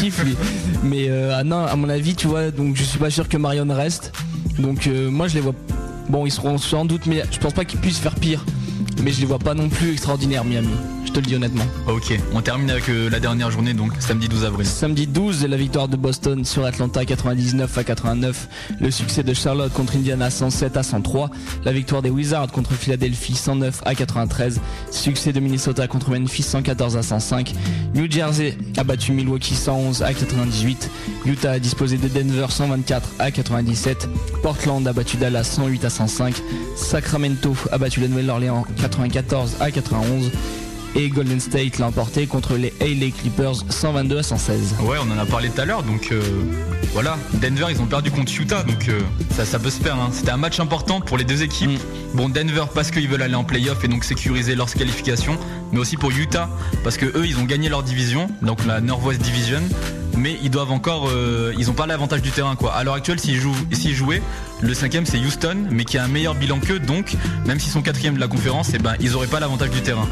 kiff, lui. Mais euh, ah non, à mon avis, tu vois, donc je suis pas sûr que Marion reste. Donc euh, moi, je les vois. Bon, ils seront sans doute, mais je pense pas qu'ils puissent faire pire. Mais je les vois pas non plus extraordinaires, Miami. Je te le dis honnêtement. Ok, on termine avec euh, la dernière journée, donc samedi 12 avril. Samedi 12, la victoire de Boston sur Atlanta 99 à 89. Le succès de Charlotte contre Indiana 107 à 103. La victoire des Wizards contre Philadelphie 109 à 93. Succès de Minnesota contre Memphis 114 à 105. New Jersey a battu Milwaukee 111 à 98. Utah a disposé de Denver 124 à 97. Portland a battu Dallas 108 à 105. Sacramento a battu la Nouvelle-Orléans 94 à 91. Et Golden State l'a emporté contre les LA Clippers 122 à 116. Ouais, on en a parlé tout à l'heure, donc euh, voilà. Denver, ils ont perdu contre Utah, donc euh, ça, ça peut se faire. hein. C'était un match important pour les deux équipes. Bon, Denver parce qu'ils veulent aller en playoff et donc sécuriser leur qualification, mais aussi pour Utah parce que eux, ils ont gagné leur division, donc la Northwest Division. Mais ils doivent encore, euh, ils ont pas l'avantage du terrain quoi. À l'heure actuelle, s'ils jouent, s'ils jouaient, le cinquième c'est Houston, mais qui a un meilleur bilan qu'eux, donc même s'ils sont quatrième de la conférence, et ben ils auraient pas l'avantage du terrain.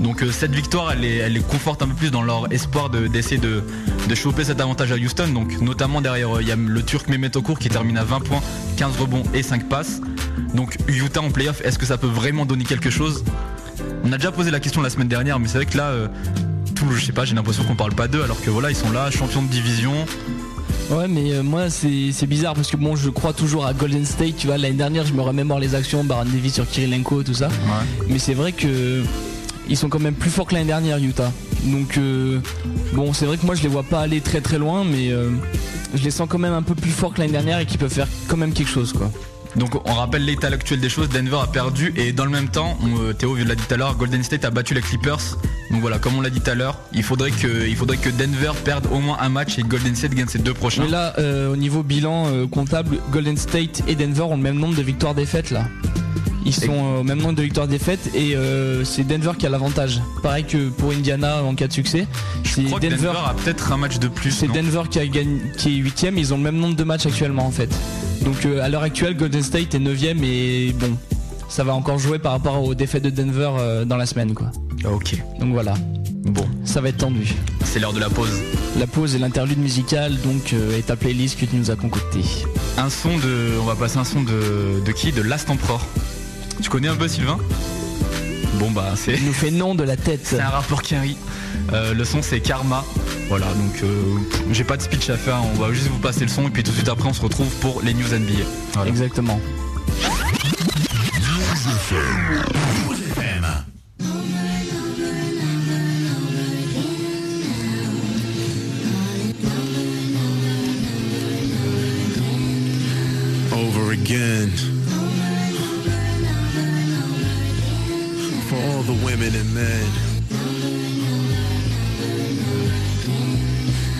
Donc euh, cette victoire, elle les, elle les conforte un peu plus dans leur espoir de- d'essayer de, de choper cet avantage à Houston. Donc notamment derrière, euh, il y a le Turc Mehmet Okur qui termine à 20 points, 15 rebonds et 5 passes. Donc Utah en playoff, est-ce que ça peut vraiment donner quelque chose? On a déjà posé la question la semaine dernière, mais c'est vrai que là, euh, tout, je sais pas, j'ai l'impression qu'on parle pas d'eux, alors que voilà, ils sont là, champions de division. Ouais, mais euh, moi c'est bizarre parce que bon, je crois toujours à Golden State. Tu vois, l'année dernière, je me remémore les actions, Baron Davis sur Kirilenko, tout ça. Mais c'est vrai que ils sont quand même plus forts que l'année dernière, Utah. Donc euh, bon, c'est vrai que moi je les vois pas aller très très loin, mais euh, je les sens quand même un peu plus forts que l'année dernière et qu'ils peuvent faire quand même quelque chose, quoi. Donc on rappelle l'état actuel des choses, Denver a perdu et dans le même temps, on, euh, Théo l'a dit tout à l'heure, Golden State a battu les Clippers. Donc voilà, comme on l'a dit tout à l'heure, il faudrait que, il faudrait que Denver perde au moins un match et Golden State gagne ses deux prochains. Mais là, euh, au niveau bilan euh, comptable, Golden State et Denver ont le même nombre de victoires défaites là. Ils sont euh, au même nombre de victoires défaites et euh, c'est Denver qui a l'avantage. Pareil que pour Indiana en cas de succès. Je crois que Denver a peut-être un match de plus. C'est Denver qui, a gagné, qui est 8 Ils ont le même nombre de matchs actuellement en fait. Donc euh, à l'heure actuelle, Golden State est 9 et bon, ça va encore jouer par rapport aux défaites de Denver euh, dans la semaine quoi. Ok. Donc voilà. Bon. Ça va être tendu. C'est l'heure de la pause. La pause et l'interlude musical donc euh, est ta playlist que tu nous as concocté. Un son de, on va passer un son de, de qui? De Last Emperor. Tu connais un peu Sylvain Bon bah c'est. Il nous fait nom de la tête. C'est un rapport qui rit. Euh, le son c'est Karma. Voilà donc euh, j'ai pas de speech à faire, on va juste vous passer le son et puis tout de suite après on se retrouve pour les news NBA. Voilà. Exactement. over again. All the women and men.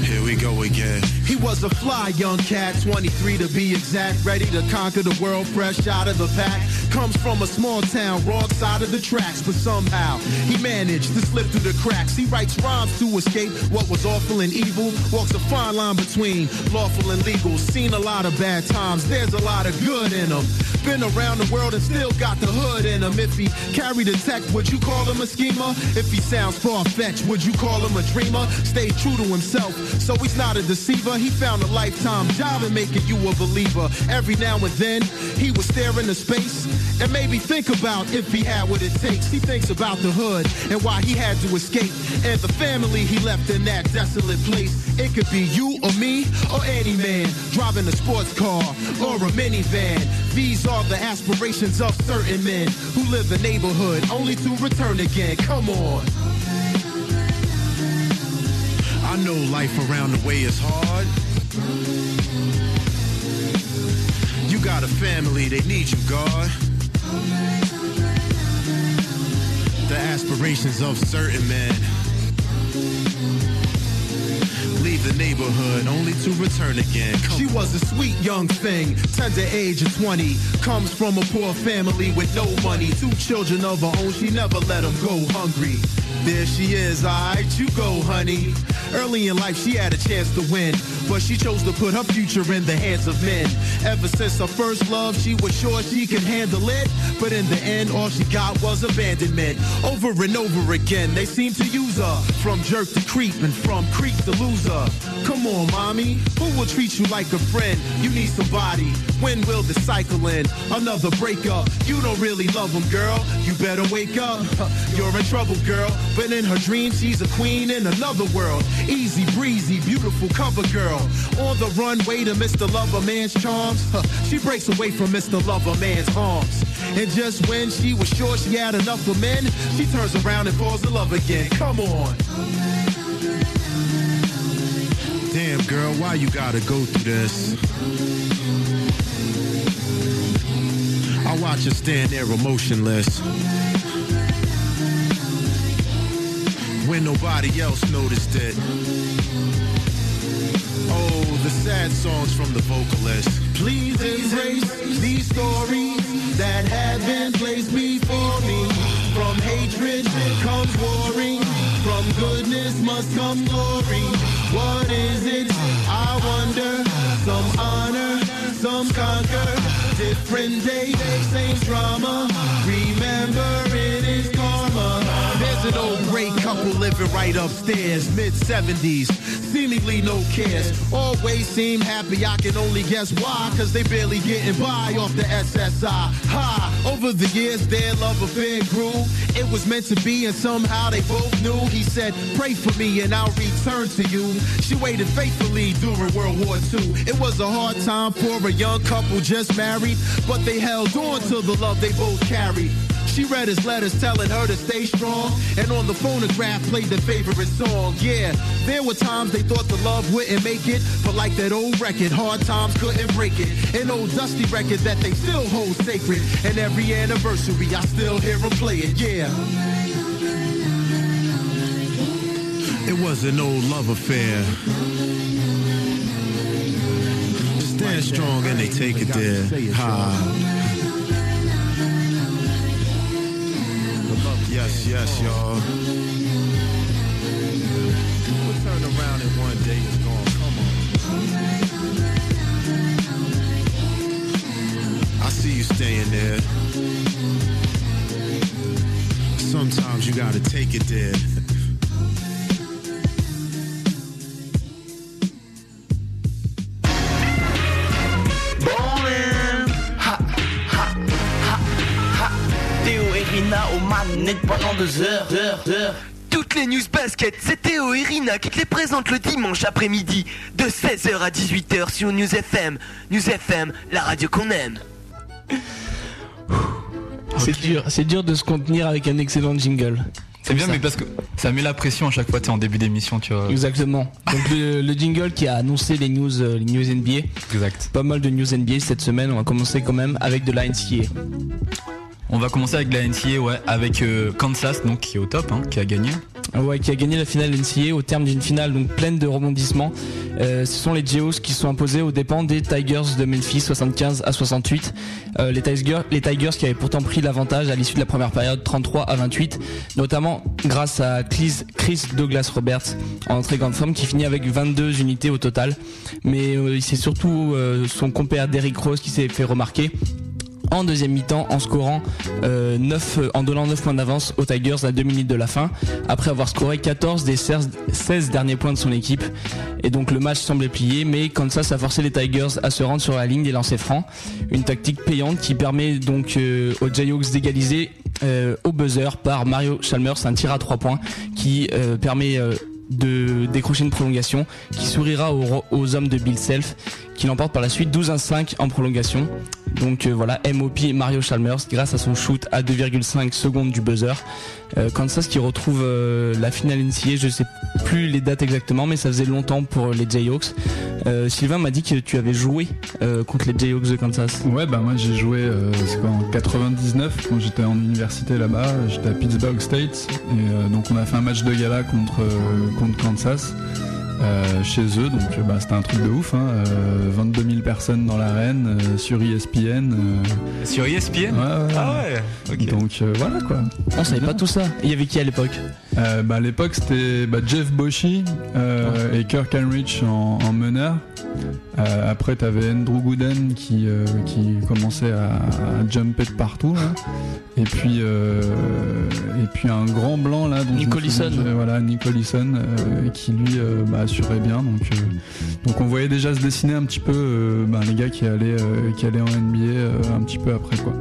Here we go again. He was a fly young cat, 23 to be exact, ready to conquer the world fresh out of the pack. Comes from a small town, wrong side of the tracks, but somehow he managed to slip through the cracks. He writes rhymes to escape what was awful and evil, walks a fine line between lawful and legal. Seen a lot of bad times, there's a lot of good in him. Been around the world and still got the hood in him. If he carried a tech, would you call him a schemer? If he sounds far-fetched, would you call him a dreamer? Stay true to himself, so he's not a deceiver. He found a lifetime job in making you a believer. Every now and then, he would stare into space and maybe think about if he had what it takes. He thinks about the hood and why he had to escape and the family he left in that desolate place. It could be you or me or any man driving a sports car or a minivan. These are the aspirations of certain men who live the neighborhood only to return again. Come on. I know life around the way is hard. You got a family, they need you, God. The aspirations of certain men. Leave the neighborhood only to return again. Come She was a sweet young thing, tender age of 20. Comes from a poor family with no money. Two children of her own, she never let them go hungry. There she is, alright, you go, honey. Early in life, she had a chance to win, but she chose to put her future in the hands of men. Ever since her first love, she was sure she could handle it, but in the end, all she got was abandonment. Over and over again, they seem to use her from jerk to creep and from creep to loser. Come on, mommy, who will treat you like a friend? You need somebody. When will the cycle end? Another breakup. You don't really love him, girl. You better wake up. You're in trouble, girl. But in her dreams, she's a queen in another world. Easy breezy, beautiful cover girl. On the runway to Mr. Lover Man's charms. She breaks away from Mr. Lover Man's arms. And just when she was sure she had enough of men, she turns around and falls in love again. Come on. Damn, girl, why you gotta go through this? I watch her stand there emotionless. When nobody else noticed it. Oh, the sad songs from the vocalist. Please embrace these stories that have been placed before me. From hatred comes warring, from goodness must come glory. What is it? I wonder. Some honor, some conquer. Different day, same drama. Remember an old great couple living right upstairs, mid 70s, seemingly no cares. Always seem happy, I can only guess why, cause they barely getting by off the SSI. Ha! Over the years, their love affair grew. It was meant to be, and somehow they both knew. He said, Pray for me, and I'll return to you. She waited faithfully during World War II. It was a hard time for a young couple just married, but they held on to the love they both carried. She read his letters telling her to stay strong, and on the phonograph played their favorite song. Yeah, there were times they thought the love wouldn't make it, but like that old record, hard times couldn't break it. An old dusty record that they still hold sacred, and every anniversary I still hear them play it. Yeah. It was an old love affair. Stand strong and they take it there. Ha. Yes, yes, y'all. We'll turn around and one day it's gone. Come on. I see you staying there. Sometimes you gotta take it there. Manettes pendant deux heures, heures, heures. Toutes les news basket, c'est Théo et Rina qui te les présentent le dimanche après-midi de 16h à 18h sur News FM. News FM, la radio qu'on aime. C'est dur, c'est dur de se contenir avec un excellent jingle. C'est bien, mais parce que ça met la pression à chaque fois, tu en début d'émission, tu vois. Exactement. Donc le, le jingle qui a annoncé les news, euh, les news NBA. Exact. Pas mal de news NBA cette semaine. On va commencer quand même avec de la. On va commencer avec la NCA, avec euh, Kansas, donc qui est au top, hein, qui a gagné. Ah Ouais, qui a gagné la finale NCAA au terme d'une finale donc pleine de rebondissements. Euh, ce sont les Geos qui sont imposés aux dépens des Tigers de Memphis 75 à 68. Euh, les, Tigers, qui avaient pourtant pris l'avantage à l'issue de la première période 33 à 28, notamment grâce à Chris, Douglas Roberts en très grande forme qui finit avec 22 unités au total. Mais c'est surtout son compère Derrick Rose qui s'est fait remarquer en deuxième mi-temps en scorant euh, 9, euh, en donnant 9 points d'avance aux Tigers à 2 minutes de la fin après avoir scoré 14 des 16, 16 derniers points de son équipe. Et donc le match semblait plié mais Kansas a forcé les Tigers à se rendre sur la ligne des lancers francs. Une tactique payante qui permet donc euh, aux Jayhawks d'égaliser euh, au buzzer par Mario Chalmers un tir à 3 points qui euh, permet de décrocher une prolongation qui sourira aux, hommes de Bill Self qui l'emporte par la suite 12 à 5 en prolongation. Donc euh, voilà, MOP Mario Chalmers grâce à son shoot à 2,5 secondes du buzzer. Euh, Kansas qui retrouve euh, la finale NCA, je sais plus les dates exactement, mais ça faisait longtemps pour les Jayhawks. Euh, Sylvain m'a dit que tu avais joué contre les Jayhawks de Kansas. Ouais, bah moi j'ai joué en 99 quand j'étais en université là-bas. J'étais à Pittsburgh State et donc on a fait un match de gala contre Kansas. Euh, chez eux, donc euh, bah, c'était un truc de ouf, hein, euh, 22 000 personnes dans l'arène, euh, sur ESPN. euh, Sur ESPN Ouais, ouais. Ah ouais. Donc euh, voilà quoi. On savait pas tout ça. Il y avait qui à l'époque? Euh, bah, À l'époque, c'était bah, Jeff Boshi euh, et Kirk Heinrich en, en meneur. Euh, après, t'avais Andrew Gooden qui, euh, qui commençait à, à jumper de partout. là. Et puis, euh, et puis un grand blanc là, souviens- Voilà, euh, qui lui euh, bah, assurait bien. Donc, euh, donc on voyait déjà se dessiner un petit peu euh, bah, les gars qui allaient, euh, qui allaient en NBA un petit peu après quoi.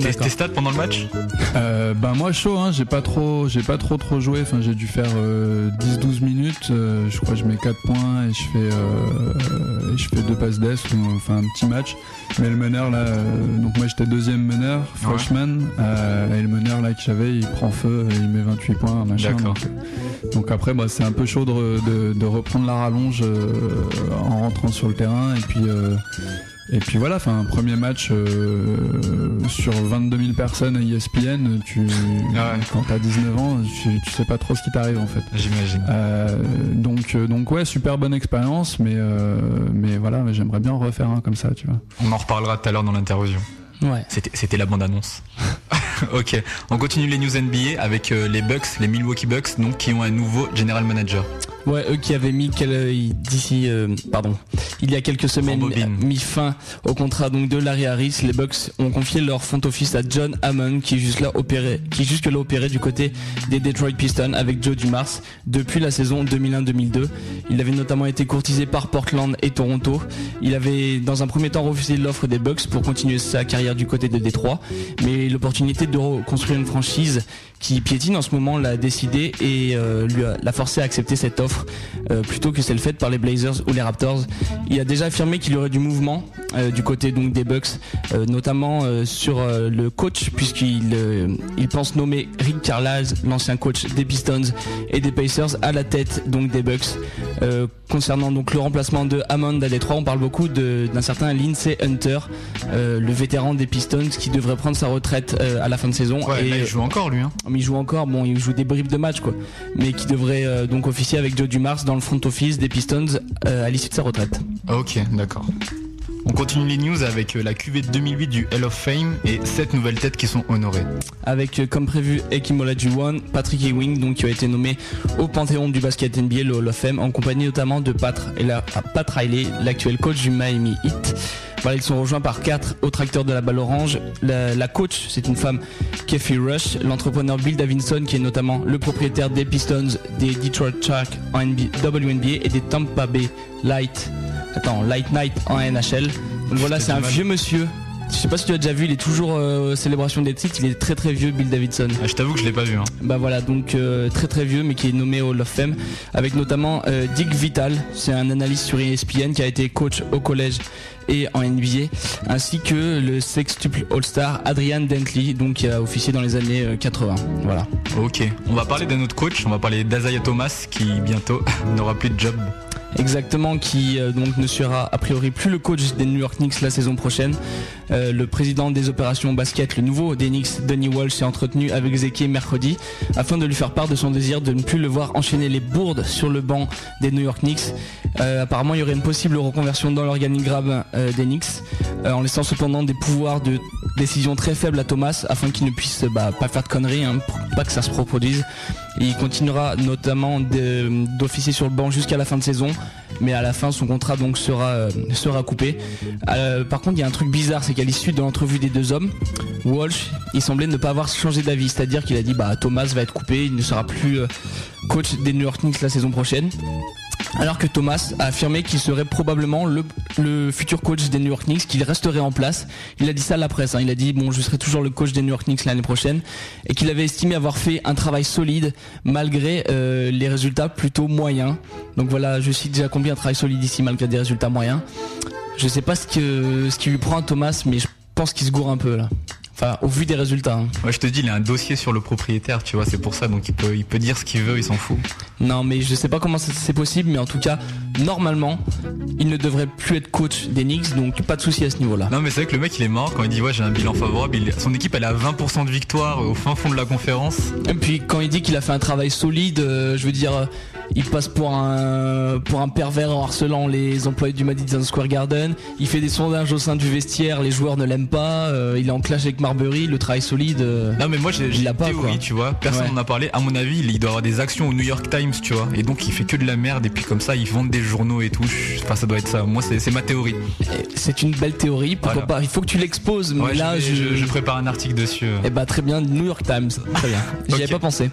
Tes, tes stats pendant le match Euh, bah moi chaud hein, j'ai pas trop j'ai pas trop trop joué. Enfin j'ai dû faire euh, 10-12 minutes. Euh, je crois que je mets 4 points et je fais euh, et je fais deux passes d'ess ou enfin un petit match. Mais le meneur là euh, donc moi j'étais deuxième meneur freshman euh, et le meneur là que j'avais il prend feu il met 28 points machin. D'accord. donc, euh, donc après bah, c'est un peu chaud de, de, de reprendre la rallonge euh, en rentrant sur le terrain. Et puis euh, et puis voilà, enfin un premier match euh, sur 22 000 personnes à ESPN, tu quand t'as 19 ans, tu, tu sais pas trop ce qui t'arrive en fait. J'imagine. Euh, donc euh, donc ouais, super bonne expérience, mais euh, mais voilà, mais j'aimerais bien en refaire un comme ça, tu vois. On en reparlera tout à l'heure dans l'interview. Ouais. C'était, c'était la bande-annonce. ok, on continue les news NBA avec euh, les Bucks, les Milwaukee Bucks, donc qui ont un nouveau general manager. Ouais, eux qui avaient mis quel- euh, d'ici, euh, pardon, Il y a quelques semaines, mis fin au contrat donc de Larry Harris. Les Bucks ont confié leur front office à John Hammond, qui juste là opéré, qui jusque là opéré du côté des Detroit Pistons avec Joe Dumars depuis la saison 2001-2002. Il avait notamment été courtisé par Portland et Toronto. Il avait dans un premier temps refusé l'offre des Bucks pour continuer sa carrière du côté de Détroit, mais l'opportunité de reconstruire une franchise qui piétine en ce moment l'a décidé et euh, lui a, l'a forcé à accepter cette offre euh, plutôt que celle faite par les Blazers ou les Raptors. Il a déjà affirmé qu'il y aurait du mouvement du côté donc des Bucks, notamment sur le coach puisqu'il il pense nommer Rick Carlisle, l'ancien coach des Pistons et des Pacers, à la tête donc des Bucks. concernant donc le remplacement de Hammond à Détroit, on parle beaucoup d'un certain Lindsey Hunter, le vétéran des Pistons qui devrait prendre sa retraite à la fin de saison. et il joue encore lui. Hein mais il joue encore, bon, il joue des briefs de match, quoi. Mais qui devrait euh, donc officier avec Joe Dumars dans le front office des Pistons euh, à l'issue de sa retraite. Ok, d'accord. On continue les news avec euh, la QV 2008 du Hall of Fame et 7 nouvelles têtes qui sont honorées. Avec comme prévu Ekim Olajuwon, Patrick Ewing donc qui a été nommé au panthéon du basket NBA le Hall of Fame en compagnie notamment de Pat, Pat Riley, l'actuel coach du Miami Heat ils sont rejoints par quatre autres acteurs de la balle orange. La, coach, c'est une femme, Kefi Rush, l'entrepreneur Bill Davidson, qui est notamment le propriétaire des Pistons, des Detroit Sharks en WNBA et des Tampa Bay Light, attends, Light Night en NHL. Donc voilà, c'est un vieux monsieur je sais pas si tu as déjà vu, il est toujours euh, célébration des titres, il est très très vieux Bill Davidson. Ah, je t'avoue que je l'ai pas vu. Hein. Bah voilà, donc euh, très très vieux mais qui est nommé Hall of Fame avec notamment euh, Dick Vital, c'est un analyste sur ESPN qui a été coach au collège et en NBA, ainsi que le sextuple All-Star Adrian Dentley, donc qui a officié dans les années 80. Euh, voilà. Ok, on va parler d'un autre coach, on va parler d'Azaya Thomas qui bientôt n'aura plus de job. Exactement, qui euh, donc ne sera a priori plus le coach des New York Knicks la saison prochaine. Euh, le président des opérations basket, le nouveau des Knicks, Denis Walsh, s'est entretenu avec Zeki mercredi afin de lui faire part de son désir de ne plus le voir enchaîner les bourdes sur le banc des New York Knicks. apparemment, il y aurait une possible reconversion dans l'organigramme euh, d'Enix, euh, en laissant cependant des pouvoirs de décision très faibles à Thomas afin qu'il ne puisse bah, pas faire de conneries, hein, pour pas que ça se reproduise. Il continuera notamment d'officier sur le banc jusqu'à la fin de saison, mais à la fin son contrat euh, sera coupé. par contre il y a un truc bizarre, c'est qu'à l'issue de l'entrevue des deux hommes, Walsh il semblait ne pas avoir changé d'avis, c'est-à-dire qu'il a dit bah Thomas va être coupé, il ne sera plus coach des New York Knicks la saison prochaine alors que Thomas a affirmé qu'il serait probablement le, futur coach des New York Knicks, qu'il resterait en place. Il a dit ça à la presse, hein. il a dit bon je serai toujours le coach des New York Knicks l'année prochaine et qu'il avait estimé avoir fait un travail solide malgré euh, les résultats plutôt moyens. Donc voilà, je cite déjà combien un travail solide ici malgré des résultats moyens. Je sais pas ce, que, qui lui prend Thomas, mais je pense qu'il se gourre un peu là. Enfin, au vu des résultats. Hein. Ouais, je te dis, il a un dossier sur le propriétaire, tu vois, c'est pour ça, donc il peut, il peut dire ce qu'il veut, il s'en fout. Non, mais je sais pas comment c'est possible, mais en tout cas, normalement, il ne devrait plus être coach des Knicks, donc pas de souci à ce niveau-là. Non, mais c'est vrai que le mec, il est mort quand il dit, ouais, j'ai un bilan favorable. son équipe, elle a 20% de victoire au fin fond de la conférence. Et puis, quand il dit qu'il a fait un travail solide, euh, je veux dire, euh, il passe pour un pour un pervers en harcelant les employés du Madison Square Garden. Il fait des sondages au sein du vestiaire, les joueurs ne l'aiment pas. Euh, il est en clash avec Marbury, le travail solide. Euh, non mais moi j'ai une théorie, tu vois. Personne n'en a parlé. À mon avis, il doit avoir des actions au New York Times, tu vois. Et donc il fait que de la merde. Et puis comme ça, ils vendent des journaux et tout. Enfin, ça doit être ça. Moi, c'est ma théorie. C'est une belle théorie. Pourquoi pas Il faut que tu l'exposes. Mais là, je, prépare un article dessus. Eh bah très bien, New York Times. Très bien. J'y avais pas pensé.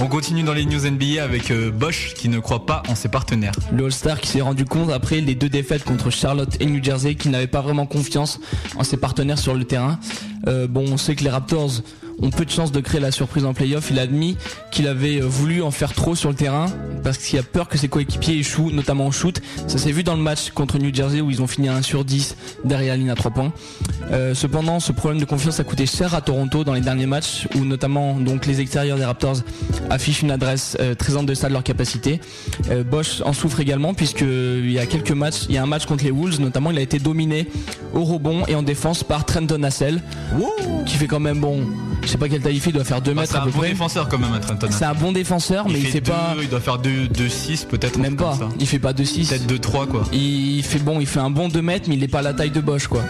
On continue dans les news NBA avec euh, Bosch qui ne croit pas en ses partenaires. Le All-Star qui s'est rendu compte après les deux défaites contre Charlotte et New Jersey qu'il n'avait pas vraiment confiance en ses partenaires sur le terrain. Euh, bon, on sait que les Raptors ont peu de chances de créer la surprise en playoff. Il a admis qu'il avait euh, voulu en faire trop sur le terrain parce qu'il a peur que ses coéquipiers échouent, notamment en shoot. Ça s'est vu dans le match contre New Jersey où ils ont fini à 1 sur 10 derrière la ligne à 3 points. Euh, cependant, ce problème de confiance a coûté cher à Toronto dans les derniers matchs où notamment donc les extérieurs des Raptors affichent une adresse euh, très en deçà de leur capacité. Bosch en souffre également puisque il y a quelques matchs, il y a un match contre les Wolves notamment, il a été dominé au rebond et en défense par Trenton Hassel qui fait quand même bon je sais pas quelle taille il fait, il doit faire 2 bah, mètres à peu près. C'est un bon défenseur quand même, Trenton. C'est un bon défenseur, mais il, fait, pas. Il doit faire 2-6 peut-être. Même pas. Il fait pas 2-6. Peut-être 2-3 quoi. Il fait bon, il fait un bon 2 mètres, mais il est pas à la taille de Bosch quoi.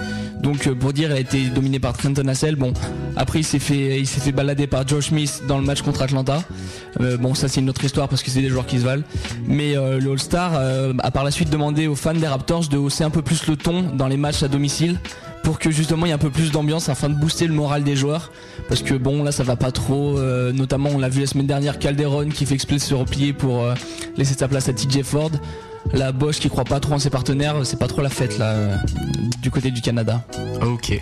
Donc euh, pour dire, elle a été dominée par Trenton Hassel. Bon, après il s'est fait, il s'est fait balader par Josh Smith dans le match contre Atlanta. Euh, bon, ça c'est une autre histoire parce que c'est des joueurs qui se valent. Mais euh, le All-Star a par la suite demandé aux fans des Raptors de hausser un peu plus le ton dans les matchs à domicile pour que justement il y ait un peu plus d'ambiance afin de booster le moral des joueurs. Parce que bon là ça va pas trop notamment on l'a vu la semaine dernière Calderon qui fait exprès se replier pour laisser sa place à TJ Ford la Bosch qui croit pas trop en ses partenaires, c'est pas trop la fête là euh, du côté du Canada. Ok.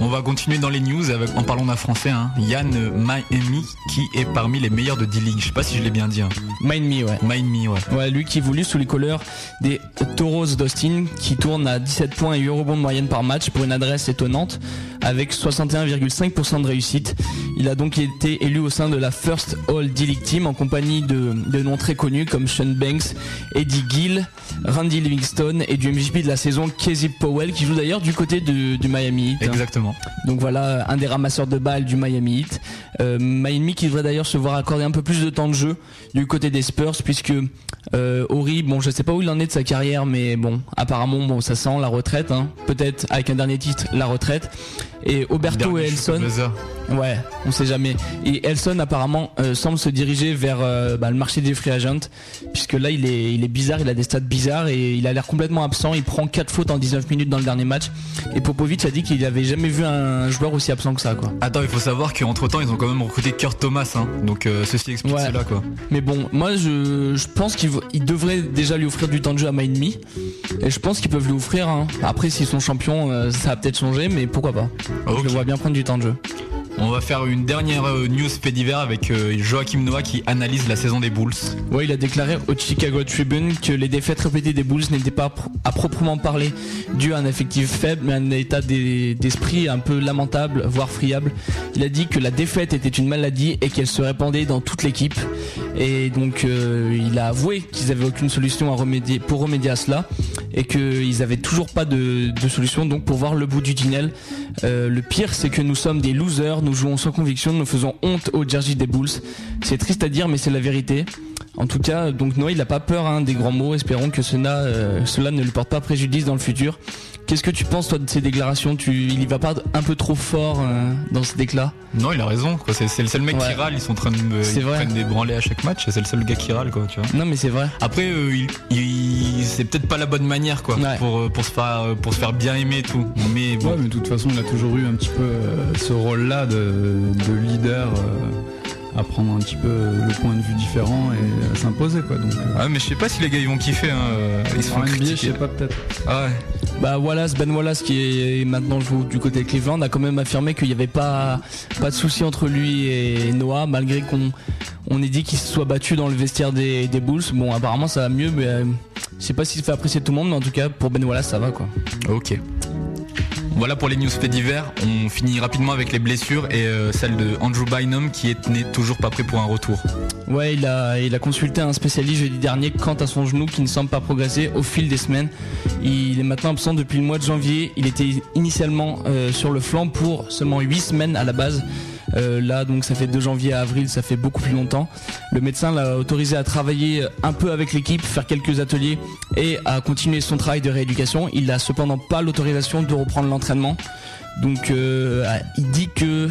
On va continuer dans les news avec, en parlant d'un français, hein. Yann Miami qui est parmi les meilleurs de D-League. Je sais pas si je l'ai bien dit. Hein. Miami, ouais. Miami, ouais. Ouais, lui qui évolue sous les couleurs des Toros d'Austin qui tourne à 17 points et 8 rebonds de moyenne par match pour une adresse étonnante avec 61,5% de réussite. Il a donc été élu au sein de la First All D-League Team en compagnie de, de noms très connus comme Sean Banks, Eddie Gill, Randy Livingstone et du MVP de la saison Casey Powell qui joue d'ailleurs du côté du Miami Heat. Exactement. Donc voilà, un des ramasseurs de balles du Miami Heat. Euh, Miami qui devrait d'ailleurs se voir accorder un peu plus de temps de jeu du côté des Spurs puisque euh, Ori, bon je sais pas où il en est de sa carrière mais bon apparemment bon ça sent la retraite hein. peut-être avec un dernier titre la retraite et Oberto et Elson ouais on sait jamais. Et Elson apparemment euh, semble se diriger vers euh, bah, le marché des free agents puisque là il est, il est bizarre il a des stats bizarres et il a l'air complètement absent. Il prend 4 fautes en 19 minutes dans le dernier match. Et Popovic a dit qu'il avait jamais vu un joueur aussi absent que ça quoi. Attends il faut savoir qu'entre temps ils ont quand même recruté Kurt Thomas hein. donc euh, ceci explique cela quoi. Mais bon moi je, je pense qu'il devrait déjà lui offrir du temps de jeu à Miami et je pense qu'ils peuvent lui offrir hein. après s'ils sont champions ça a peut-être changé mais pourquoi pas. Je le vois bien prendre du temps de jeu. On va faire une dernière euh, news fait avec euh, Joachim Noah qui analyse la saison des Bulls. Ouais, il a déclaré au Chicago Tribune que les défaites répétées des Bulls n'étaient pas à proprement parler dues à un effectif faible, mais à un état d'esprit un peu lamentable, voire friable. Il a dit que la défaite était une maladie et qu'elle se répandait dans toute l'équipe. Et donc euh, il a avoué qu'ils avaient aucune solution pour remédier à cela et qu'ils avaient toujours pas de, solution donc pour voir le bout du tunnel. le pire c'est que nous sommes des losers nous jouons sans conviction, nous faisons honte au jersey des Bulls. C'est triste à dire, mais c'est la vérité. En tout cas, donc Noah, il n'a pas peur hein, des grands mots. Espérons que euh, cela ne lui porte pas préjudice dans le futur. Qu'est-ce que tu penses toi de ces déclarations? Tu, Il y va pas un peu trop fort euh, dans ce déclat Non, il a raison. C'est le seul mec qui râle. Ils sont en train de ils prennent des branlées à chaque match. C'est le seul gars qui râle, quoi. Tu vois. Non, mais c'est vrai. Après, euh, il, c'est peut-être pas la bonne manière, quoi, pour, pour se faire pour se faire bien aimer et tout. Mais bon. Ouais, mais de toute façon, il a toujours eu un petit peu ce rôle-là de, de leader à prendre un petit peu le point de vue différent et à s'imposer quoi. Donc, euh. Ah mais je sais pas si les gars ils vont kiffer. Hein. Ils sont NBA, je sais pas peut-être. Ah ouais. Bah Wallace, Ben Wallace qui est maintenant joue du côté de Cleveland a quand même affirmé qu'il n'y avait pas pas de souci entre lui et Noah malgré qu'on on ait dit qu'il se soit battu dans le vestiaire des, des Bulls. Bon apparemment ça va mieux mais euh, je sais pas s'il fait apprécier tout le monde mais en tout cas pour Ben Wallace ça va quoi. Ok. Voilà pour les news faits divers. On finit rapidement avec les blessures et euh, celle de Andrew Bynum qui n'est toujours pas prêt pour un retour. Ouais, il a, consulté un spécialiste jeudi dernier quant à son genou qui ne semble pas progresser au fil des semaines. Il est maintenant absent depuis le mois de janvier. Il était initialement euh, sur le flanc pour seulement 8 semaines à la base. Euh, là, donc ça fait de janvier à avril, ça fait beaucoup plus longtemps. Le médecin l'a autorisé à travailler un peu avec l'équipe, faire quelques ateliers et à continuer son travail de rééducation. Il n'a cependant pas l'autorisation de reprendre l'entraînement. Donc euh, il dit que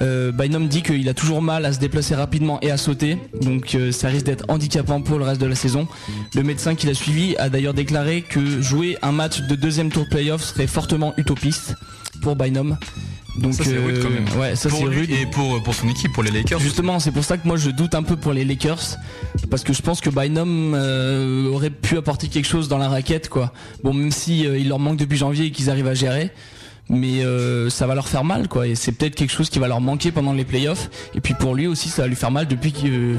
euh, Bynum dit qu'il a toujours mal à se déplacer rapidement et à sauter. Donc euh, ça risque d'être handicapant pour le reste de la saison. Le médecin qui l'a suivi a d'ailleurs déclaré que jouer un match de deuxième tour playoff serait fortement utopiste pour Bynum. Donc ça, rude quand même. Ouais, ça c'est rude. Et pour, pour son équipe, pour les Lakers. Justement, c'est pour ça que moi je doute un peu pour les Lakers. Parce que je pense que Bynum euh, aurait pu apporter quelque chose dans la raquette, quoi. Bon, même si euh, il leur manque depuis janvier et qu'ils arrivent à gérer. Mais euh, ça va leur faire mal, quoi. Et c'est peut-être quelque chose qui va leur manquer pendant les playoffs. Et puis pour lui aussi, ça va lui faire mal depuis qu'il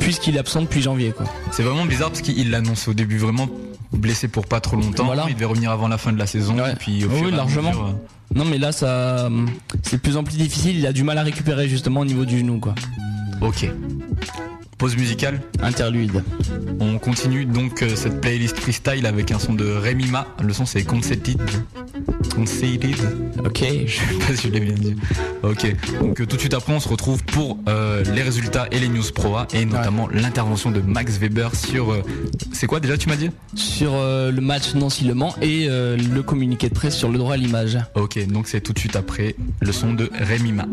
puisqu'il est absent depuis janvier, quoi. C'est vraiment bizarre parce qu'il l'annonce au début vraiment blessé pour pas trop longtemps. Voilà. Il devait revenir avant la fin de la saison. Et puis, oui, largement. Non, mais là, ça, c'est de plus en plus difficile. Il a du mal à récupérer justement au niveau du genou, quoi. Ok. Pause musicale Interlude. On continue donc euh, cette playlist freestyle avec un son de Rémi Ma. Le son c'est Concepted. Conceded. Ok. Je sais pas si je l'ai bien dit. Ok. Donc euh, tout de suite après, on se retrouve pour euh, les résultats et les news pro A et notamment l'intervention de Max Weber sur. euh, c'est quoi déjà tu m'as dit? Sur euh, le match Nancy-Le Mans et euh, le communiqué de presse sur le droit à l'image. Ok, donc c'est tout de suite après le son de Rémi Ma.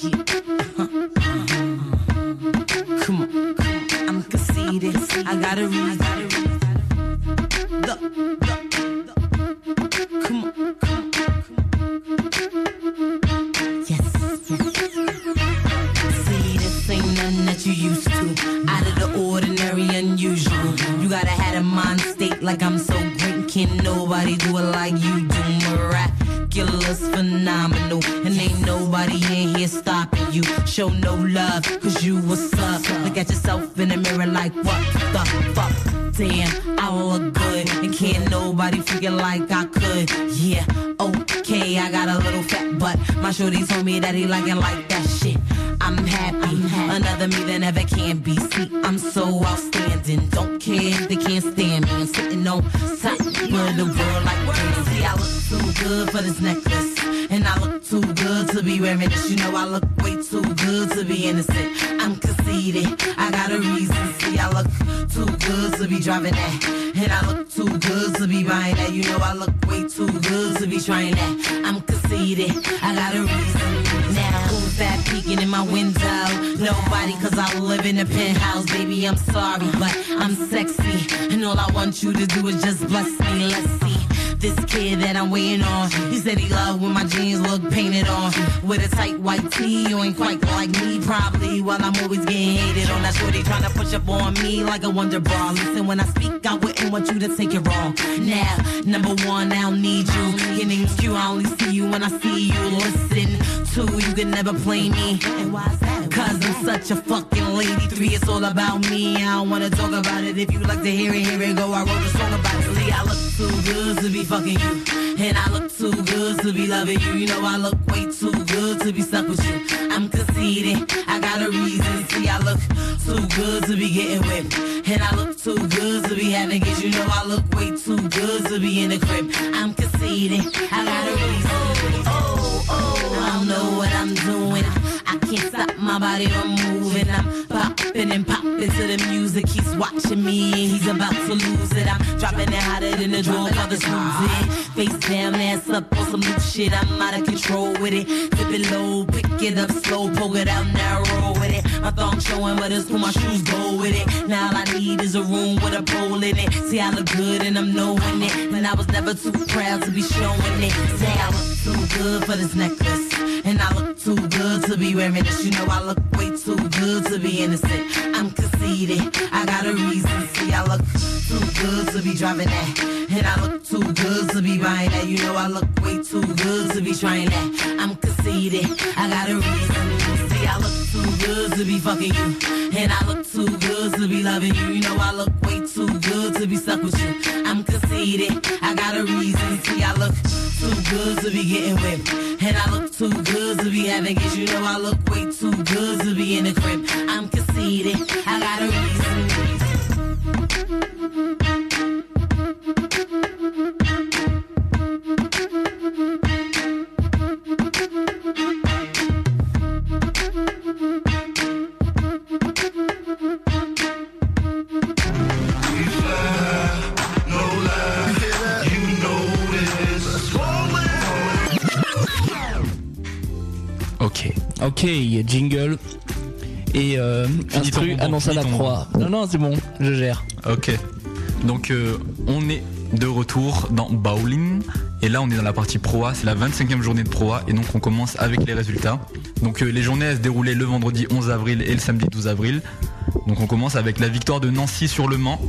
Come on, I'm conceited. I got a reason. Look, look, come on, Yes. See, this ain't nothing that you used to. Out of the ordinary, unusual. You gotta have a mind state like I'm so great. Can't nobody do it like you do. Miraculous, phenomenal. And ain't nobody in here stopping you. Show no love, cause you what's up. Look at yourself in the mirror like, what the fuck? Damn, I look good. And can't nobody figure like I could. Yeah, okay, I got a little fat butt. My shorty told me that he like it like that shit. I'm happy. Another me that never can be. See, I'm so outstanding. Don't care if they can't stand me. I'm sitting on top of the world like crazy. I look too good for this necklace. And I look too good to be wearing this. You know, I look way too good to be innocent. I'm conceited. I got a reason. See, I look too good to be driving that. And I look too good to be buying that. You know, I look way too good to be trying that. I'm conceited. I got a reason. Now, who's that peeking in my window? Nobody, cause I live in a penthouse. Baby, I'm sorry, but I'm sexy. And all I want you to do is just bless me. Let's see. This kid that I'm waiting on. He said he loved when my jeans look painted on. With a tight white tee, you ain't quite like me, probably. While I'm always getting hated on. That's what they trying to push up on me like a wonder bra. Listen, when I speak, I wouldn't want you to take it wrong. Now, number one, I don't need you. Your name's Q, I only see you when I see you. Listen, two, you can never play me. And that? Cause I'm such a fucking lady. Three, it's all about me. I don't wanna talk about it. If you like to hear it, here it go. I wrote a song about it. See, I look too good to be fucking you. And I look too good to be loving you. You know, I look way too good to be stuck with you. I'm conceited. I got a reason. See, I look too good to be getting whipped. And I look too good to be having kids. You know, I look way too good to be in the crib. I'm conceited. I got a reason. Oh, oh, I don't know what I'm doing. I can't stop my body from moving. I'm popping and popping to the music. He's watching me and he's about to lose it. I'm dropping it hotter than the the snoozing. Face down, ass up on some new shit. I'm out of control with it. Flip it low, pick it up slow, poke it out narrow with it. My thong showing, but it's cool, my shoes go with it. Now all I need is a room with a pole in it. See, I look good and I'm knowing it. And I was never too proud to be showing it. Say I look too good for this necklace. And I look too good to be wearing this. You know I look way too good to be innocent. I'm conceited. I got a reason. See, I look too good to be driving that. And I look too good to be buying that. You know I look way too good to be trying that. I'm conceited. I got a reason. See, I look too good to be fucking you. And I look too good to be loving you. You know I look way too good to be stuck with you. I'm conceited. I got a reason. See, I look too good to be getting whipped. And I look too good to be having kids. You know I look way too good to be in the crib. I'm conceited. I got a reason. Ok. Ok, jingle. Et euh, ton instru annonce à la proie. Non, non, c'est bon, je gère. Ok. Donc euh, on est de retour dans Bowling. Et là on est dans la partie Pro A, c'est la 25e journée de Pro A et donc on commence avec les résultats. Donc euh, les journées elles se déroulaient le vendredi 11 avril et le samedi 12 avril. Donc on commence avec la victoire de Nancy sur le Mans.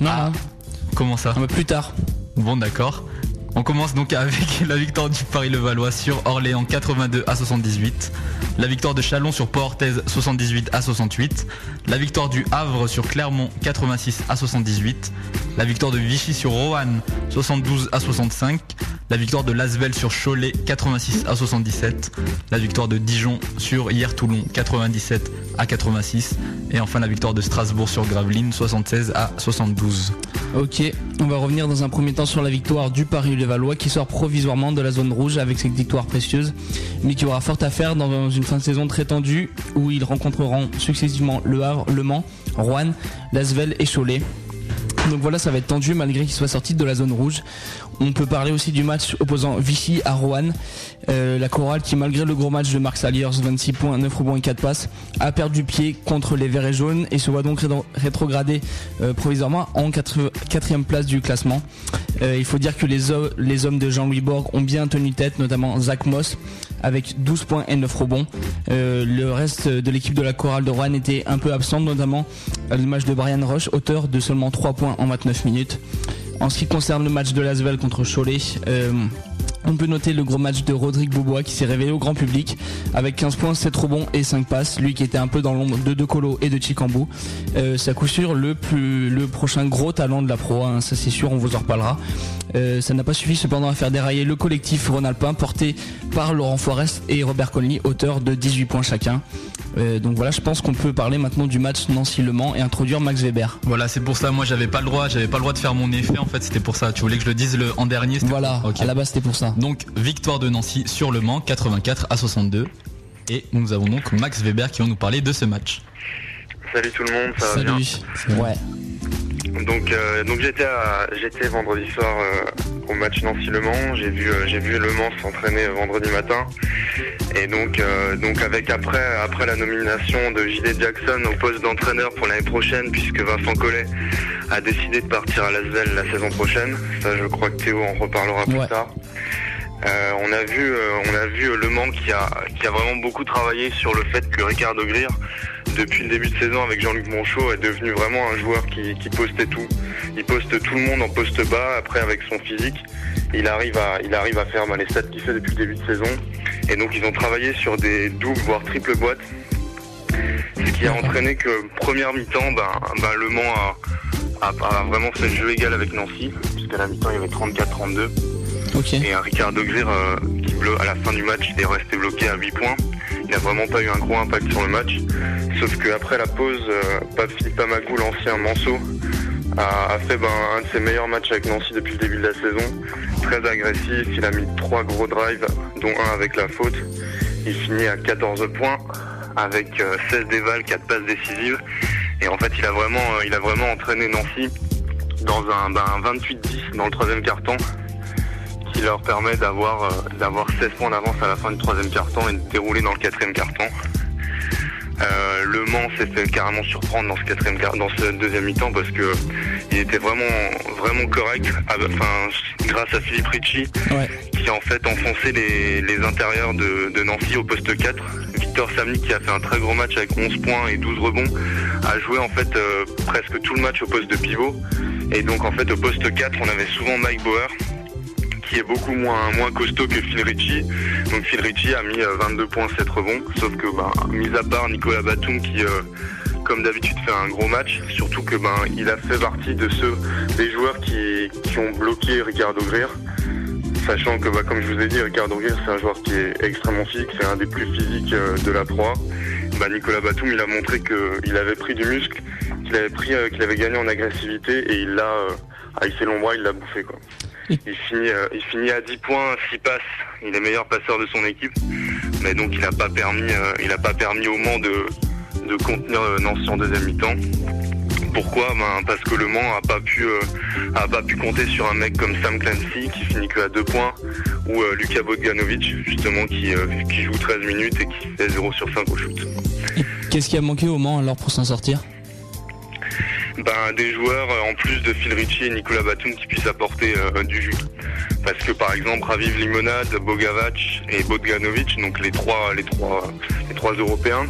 Non, Ah, Comment ça? Non, plus tard. Bon d'accord. On commence donc avec la victoire du Paris-Levallois sur Orléans 82 à 78, la victoire de Chalon sur Port-Orthez 78 à 68, la victoire du Havre sur Clermont 86 à 78, la victoire de Vichy sur Roanne 72 à 65, la victoire de Lasvel sur Cholet 86 à 77, la victoire de Dijon sur Hier-Toulon 97 à 86 et enfin la victoire de Strasbourg sur Gravelines 76 à 72. Ok, on va revenir dans un premier temps sur la victoire du Paris-Levallois qui sort provisoirement de la zone rouge avec cette victoire précieuse, mais qui aura fort à faire dans une fin de saison très tendue où ils rencontreront successivement Le Havre, Le Mans, Rouen, Lasvel et Cholet. Donc voilà, ça va être tendu malgré qu'il soit sorti de la zone rouge. On peut parler aussi du match opposant Vichy à Rouen. Euh, la chorale qui malgré le gros match de Marc Saliers, 26 points, 9 rebonds et 4 passes, a perdu pied contre les Verts et Jaunes et se voit donc rétrogradé euh, provisoirement en 4 quatrième place du classement. Euh, il faut dire que les, les hommes de Jean-Louis Borg ont bien tenu tête, notamment Zach Moss avec 12 points et 9 rebonds. le reste de l'équipe de la chorale de Rouen était un peu absente, notamment à l'image de Brian Roche, auteur de seulement 3 points en 29 minutes. En ce qui concerne le match de Lasvel contre Cholet, euh, on peut noter le gros match de Rodrigue Bobois qui s'est révélé au grand public avec 15 points, 7 rebonds et 5 passes. Lui qui était un peu dans l'ombre de De Colo et de Chicambou. Euh, c'est à coup sûr le, plus, le prochain gros talent de la pro, hein, ça c'est sûr, on vous en reparlera. Euh, ça n'a pas suffi cependant à faire dérailler le collectif Rhône-Alpin porté par Laurent Forest et Robert Colny, auteur de 18 points chacun. Euh, donc voilà, je pense qu'on peut parler maintenant du match Nancy-Le Mans et introduire Max Weber. Voilà, c'est pour ça. Moi, j'avais pas le droit, j'avais pas le droit de faire mon effet. En fait, c'était pour ça. Tu voulais que je le dise le, en dernier. Voilà. À la base, c'était pour ça. Donc victoire de Nancy sur Le Mans, 84 à 62. Et nous avons donc Max Weber qui va nous parler de ce match. Salut tout le monde, ça va bien Ouais. Donc, euh, donc j'étais j'étais vendredi soir euh, au match Nancy-Le Mans. J'ai vu, euh, j'ai vu Le Mans s'entraîner vendredi matin. Et donc, donc avec après, après la nomination de JD Jackson au poste d'entraîneur pour l'année prochaine, puisque Vincent Collet a décidé de partir à Lasvel la saison prochaine. Ça, je crois que Théo en reparlera plus tard. On a vu, on a vu Le Mans qui a, qui a vraiment beaucoup travaillé sur le fait que Ricardo Greer depuis le début de saison avec Jean-Luc Monchot est devenu vraiment un joueur qui, postait tout. Il poste tout le monde en poste bas. Après, avec son physique, il arrive à, il arrive à faire bah, les stats qu'il fait depuis le début de saison. Et donc, ils ont travaillé sur des doubles, voire triples boîtes. Ce qui a entraîné que première mi-temps, bah, bah, Le Mans a, vraiment fait le jeu égal avec Nancy, puisqu'à la mi-temps, il y avait 34-32. Et un Ricardo Grir, euh, qui, à la fin du match, est resté bloqué à 8 points. Il n'a vraiment pas eu un gros impact sur le match. Sauf qu'après la pause, euh, Pamagou, l'ancien Manceau, a, fait ben, un de ses meilleurs matchs avec Nancy depuis le début de la saison. Très agressif, il a mis trois gros drives, dont un avec la faute. Il finit à 14 points avec 16 euh, dévals, 4 passes décisives. Et en fait, il a vraiment, euh, il a vraiment entraîné Nancy dans un, 28-10 ben, dans le troisième carton qui leur permet d'avoir euh, d'avoir 16 points d'avance à la fin du troisième carton et de dérouler dans le quatrième carton. Euh, le Mans s'est fait carrément surprendre dans ce quatrième dans ce deuxième mi-temps parce que il était vraiment vraiment correct. Enfin, grâce à Philippe Ricci qui a en fait enfoncé les, intérieurs de, Nancy au poste 4. Victor Samny qui a fait un très gros match avec 11 points et 12 rebonds a joué en fait euh, presque tout le match au poste de pivot. Et donc en fait au poste 4 on avait souvent Mike Bauer qui est beaucoup moins, moins costaud que Phil Ricci. Donc Phil Ricci a mis 22 euh, points 7 rebonds, sauf que ben, mis à part Nicolas Batum qui euh, comme d'habitude fait un gros match, surtout que ben il a fait partie de ceux des joueurs qui, qui ont bloqué Ricardo Greer. Sachant que bah, comme je vous ai dit, Ricardo Greer c'est un joueur qui est extrêmement physique, c'est un des plus physiques euh, de la proie. Bah, Nicolas Batum il a montré qu'il avait pris du muscle, qu'il avait pris qu'il avait gagné en agressivité et il l'a avec ses longs bras il l'a bouffé quoi. Il finit, euh, il finit à 10 points, 6 passes. Il est meilleur passeur de son équipe. Mais donc il n'a pas permis, euh, il a pas permis au Mans de, de contenir euh, Nancy en deuxième mi-temps. Pourquoi? Ben, Parce que le Mans a pas pu a pas pu compter sur un mec comme Sam Clancy qui finit que à 2 points ou Luka Bogdanovic justement qui, qui joue 13 minutes et qui fait 0 sur 5 au shoot. Qu'est-ce qui a manqué au Mans alors pour s'en sortir? Ben, des joueurs euh, en plus de Phil Ricci et Nicolas Batum qui puissent apporter euh, du jus. Parce que par exemple Raviv Limonade, Bogavac et Bogdanovic, donc les trois, les trois, les trois Européens,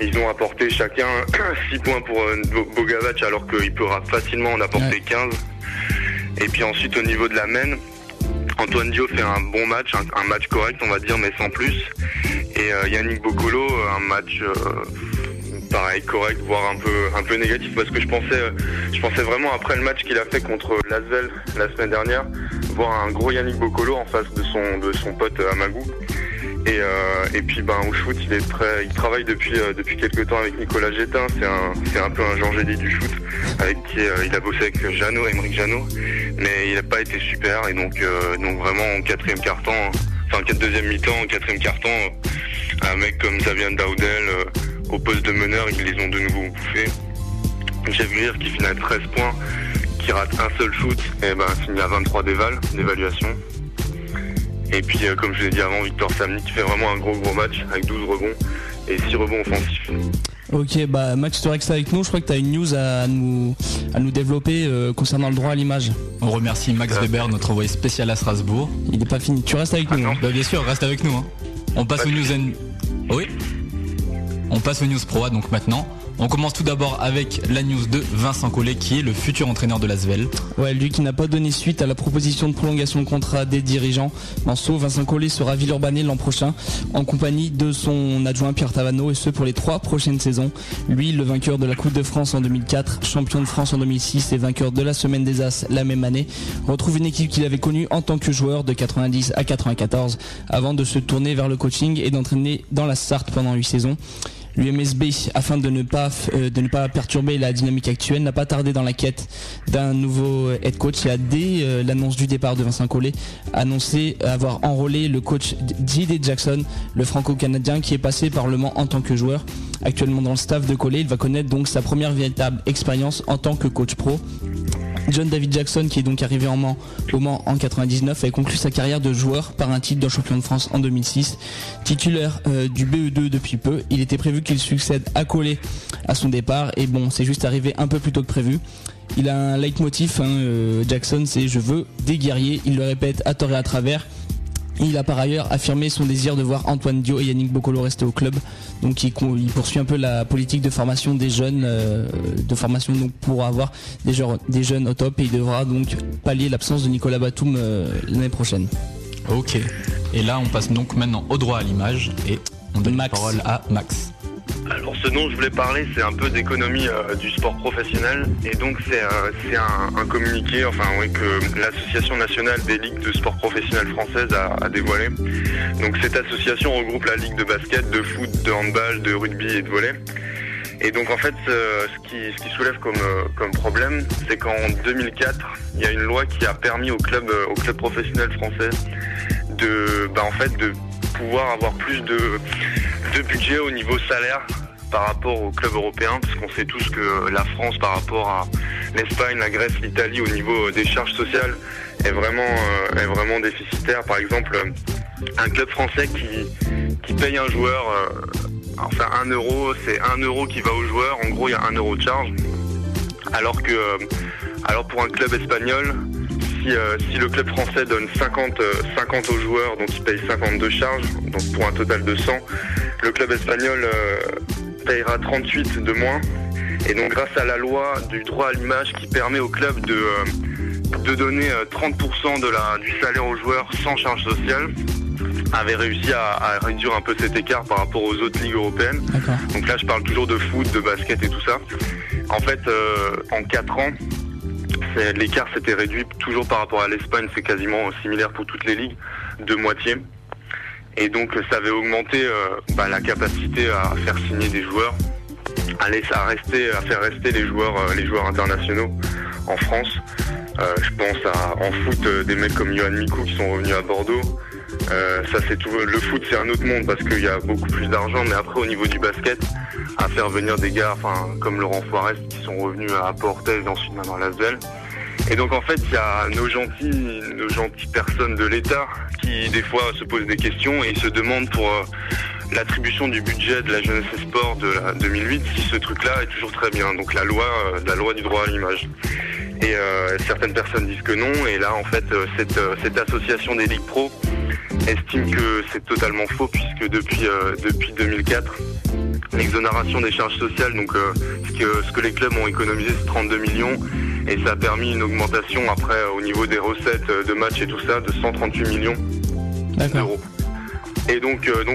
ils ont apporté chacun 6 points pour euh, Bogavac alors qu'il pourra facilement en apporter 15. Et puis ensuite au niveau de la main, Antoine Dio fait un bon match, un, match correct on va dire, mais sans plus. Et Yannick Bocolo, un match pareil correct, voire un peu un peu négatif parce que je pensais je pensais vraiment après le match qu'il a fait contre Lasvel la semaine dernière, voir un gros Yannick Bocolo en face de son de son pote Amagou. Et, euh, et puis ben au shoot il est très il travaille depuis euh, depuis quelques temps avec Nicolas Gétin, c'est un c'est un peu un Jean Gély du shoot avec qui euh, il a bossé avec Jeannot, Émeric Jeannot, mais il n'a pas été super et donc donc vraiment en quatrième carton, enfin deuxième mi-temps, quatrième carton, un mec comme Xavier Daudel au poste de meneur, ils les ont de nouveau bouffés. Jeff Greer qui finit à 13 points, qui rate un seul shoot, et ben finit à 23 d'éval, d'évaluation. Et puis, euh, comme je l'ai dit avant, Victor Samni qui fait vraiment un gros gros match avec 12 rebonds et 6 rebonds offensifs. Ok, bah Max, tu restes avec nous. Je crois que tu as une news à nous, à nous développer euh, concernant le droit à l'image. On remercie Max Weber, notre envoyé spécial à Strasbourg. Il n'est pas fini. Tu restes avec nous. Hein. Bah, bien sûr, reste avec nous. Hein. On passe aux news. Oui On passe aux news pro donc maintenant. On commence tout d'abord avec la news de Vincent Collet qui est le futur entraîneur de l'Asvel. Ouais, lui qui n'a pas donné suite à la proposition de prolongation de contrat des dirigeants. Manso, Vincent Collet sera Villeurbanné l'an prochain en compagnie de son adjoint Pierre Tavano et ce pour les trois prochaines saisons. Lui, le vainqueur de la Coupe de France en 2004, champion de France en 2006 et vainqueur de la Semaine des As la même année, retrouve une équipe qu'il avait connue en tant que joueur de 90 à 94 avant de se tourner vers le coaching et d'entraîner dans la Sarthe pendant huit saisons. L'UMSB, afin de ne pas euh, de ne pas perturber la dynamique actuelle, n'a pas tardé dans la quête d'un nouveau head coach et a dès euh, l'annonce du départ de Vincent Collet annoncé avoir enrôlé le coach J.D. Jackson, le franco-canadien qui est passé par le Mans en tant que joueur. Actuellement dans le staff de Collet, il va connaître donc sa première véritable expérience en tant que coach pro. John David Jackson, qui est donc arrivé en Mans, au Mans en 99, a conclu sa carrière de joueur par un titre de champion de France en 2006. Titulaire euh, du BE2 depuis peu, il était prévu qu'il succède à Collet à son départ, et bon, c'est juste arrivé un peu plus tôt que prévu. Il a un leitmotiv, hein, euh, Jackson, c'est je veux des guerriers. Il le répète à tort et à travers. Il a par ailleurs affirmé son désir de voir Antoine Dio et Yannick Bocolo rester au club. Donc il, poursuit un peu la politique de formation des jeunes, euh, de formation donc pour avoir des, des, jeunes au top et il devra donc pallier l'absence de Nicolas Batum euh, l'année prochaine. Ok. Et là on passe donc maintenant au droit à l'image et on donne la parole à Max. Alors ce dont je voulais parler, c'est un peu d'économie euh, du sport professionnel. Et donc c'est euh, un, communiqué, enfin oui, que l'Association nationale des ligues de sport professionnel française a, dévoilé. Donc cette association regroupe la ligue de basket, de foot, de handball, de rugby et de volley. Et donc en fait, euh, ce, qui, soulève comme, problème, c'est qu'en 2004, il y a une loi qui a permis aux clubs, aux clubs professionnels français de, bah, en fait, de pouvoir avoir plus de budget au niveau salaire par rapport aux clubs européens, parce qu'on sait tous que la France par rapport à l'Espagne, la Grèce, l'Italie au niveau des charges sociales est vraiment, euh, déficitaire. Par exemple, un club français qui, qui paye un joueur, euh, enfin un euro, c'est un euro qui va au joueur, en gros il y a un euro de charge. Alors que euh, pour un club espagnol, si, le club français donne 50, 50 aux joueurs, donc il paye 52 charges, donc pour un total de 100, le club espagnol euh, payera 38 de moins. Et donc grâce à la loi du droit à l'image qui permet au club de, euh, de donner 30% euh, de la, du salaire aux joueurs sans charge sociale, avait réussi à, réduire un peu cet écart par rapport aux autres ligues européennes. Donc là je parle toujours de foot, de basket et tout ça. En fait en 4 ans, l'écart s'était réduit toujours par rapport à l'Espagne, c'est quasiment similaire pour toutes les ligues, de moitié. Et donc ça avait augmenté euh, bah, la capacité à faire signer des joueurs, à, laisser, à, rester, à faire rester les joueurs, euh, les joueurs internationaux en France. Euh, je pense à, en foot des mecs comme Johan Mikou qui sont revenus à Bordeaux. ça c'est. Le foot c'est un autre monde parce qu'il y a beaucoup plus d'argent, mais après au niveau du basket, à faire venir des gars, comme Laurent Forest qui sont revenus à Portez ensuite maintenant à Lasvel. Et donc en fait, il y a nos gentils, nos gentilles personnes de l'État qui des fois se posent des questions et se demandent pour euh, l'attribution du budget de la jeunesse et sport de la 2008 si ce truc-là est toujours très bien. Donc la loi, euh, la loi du droit à l'image. Et euh, certaines personnes disent que non. Et là, en fait, cette, cette association des ligues pro estime que c'est totalement faux puisque depuis depuis 2004 l'exonération des charges sociales, donc ce, que, ce que les clubs ont économisé, c'est 32 millions Et ça a permis une augmentation après au niveau des recettes euh, de match et tout ça de 138 millions d'euros. Et donc, euh, donc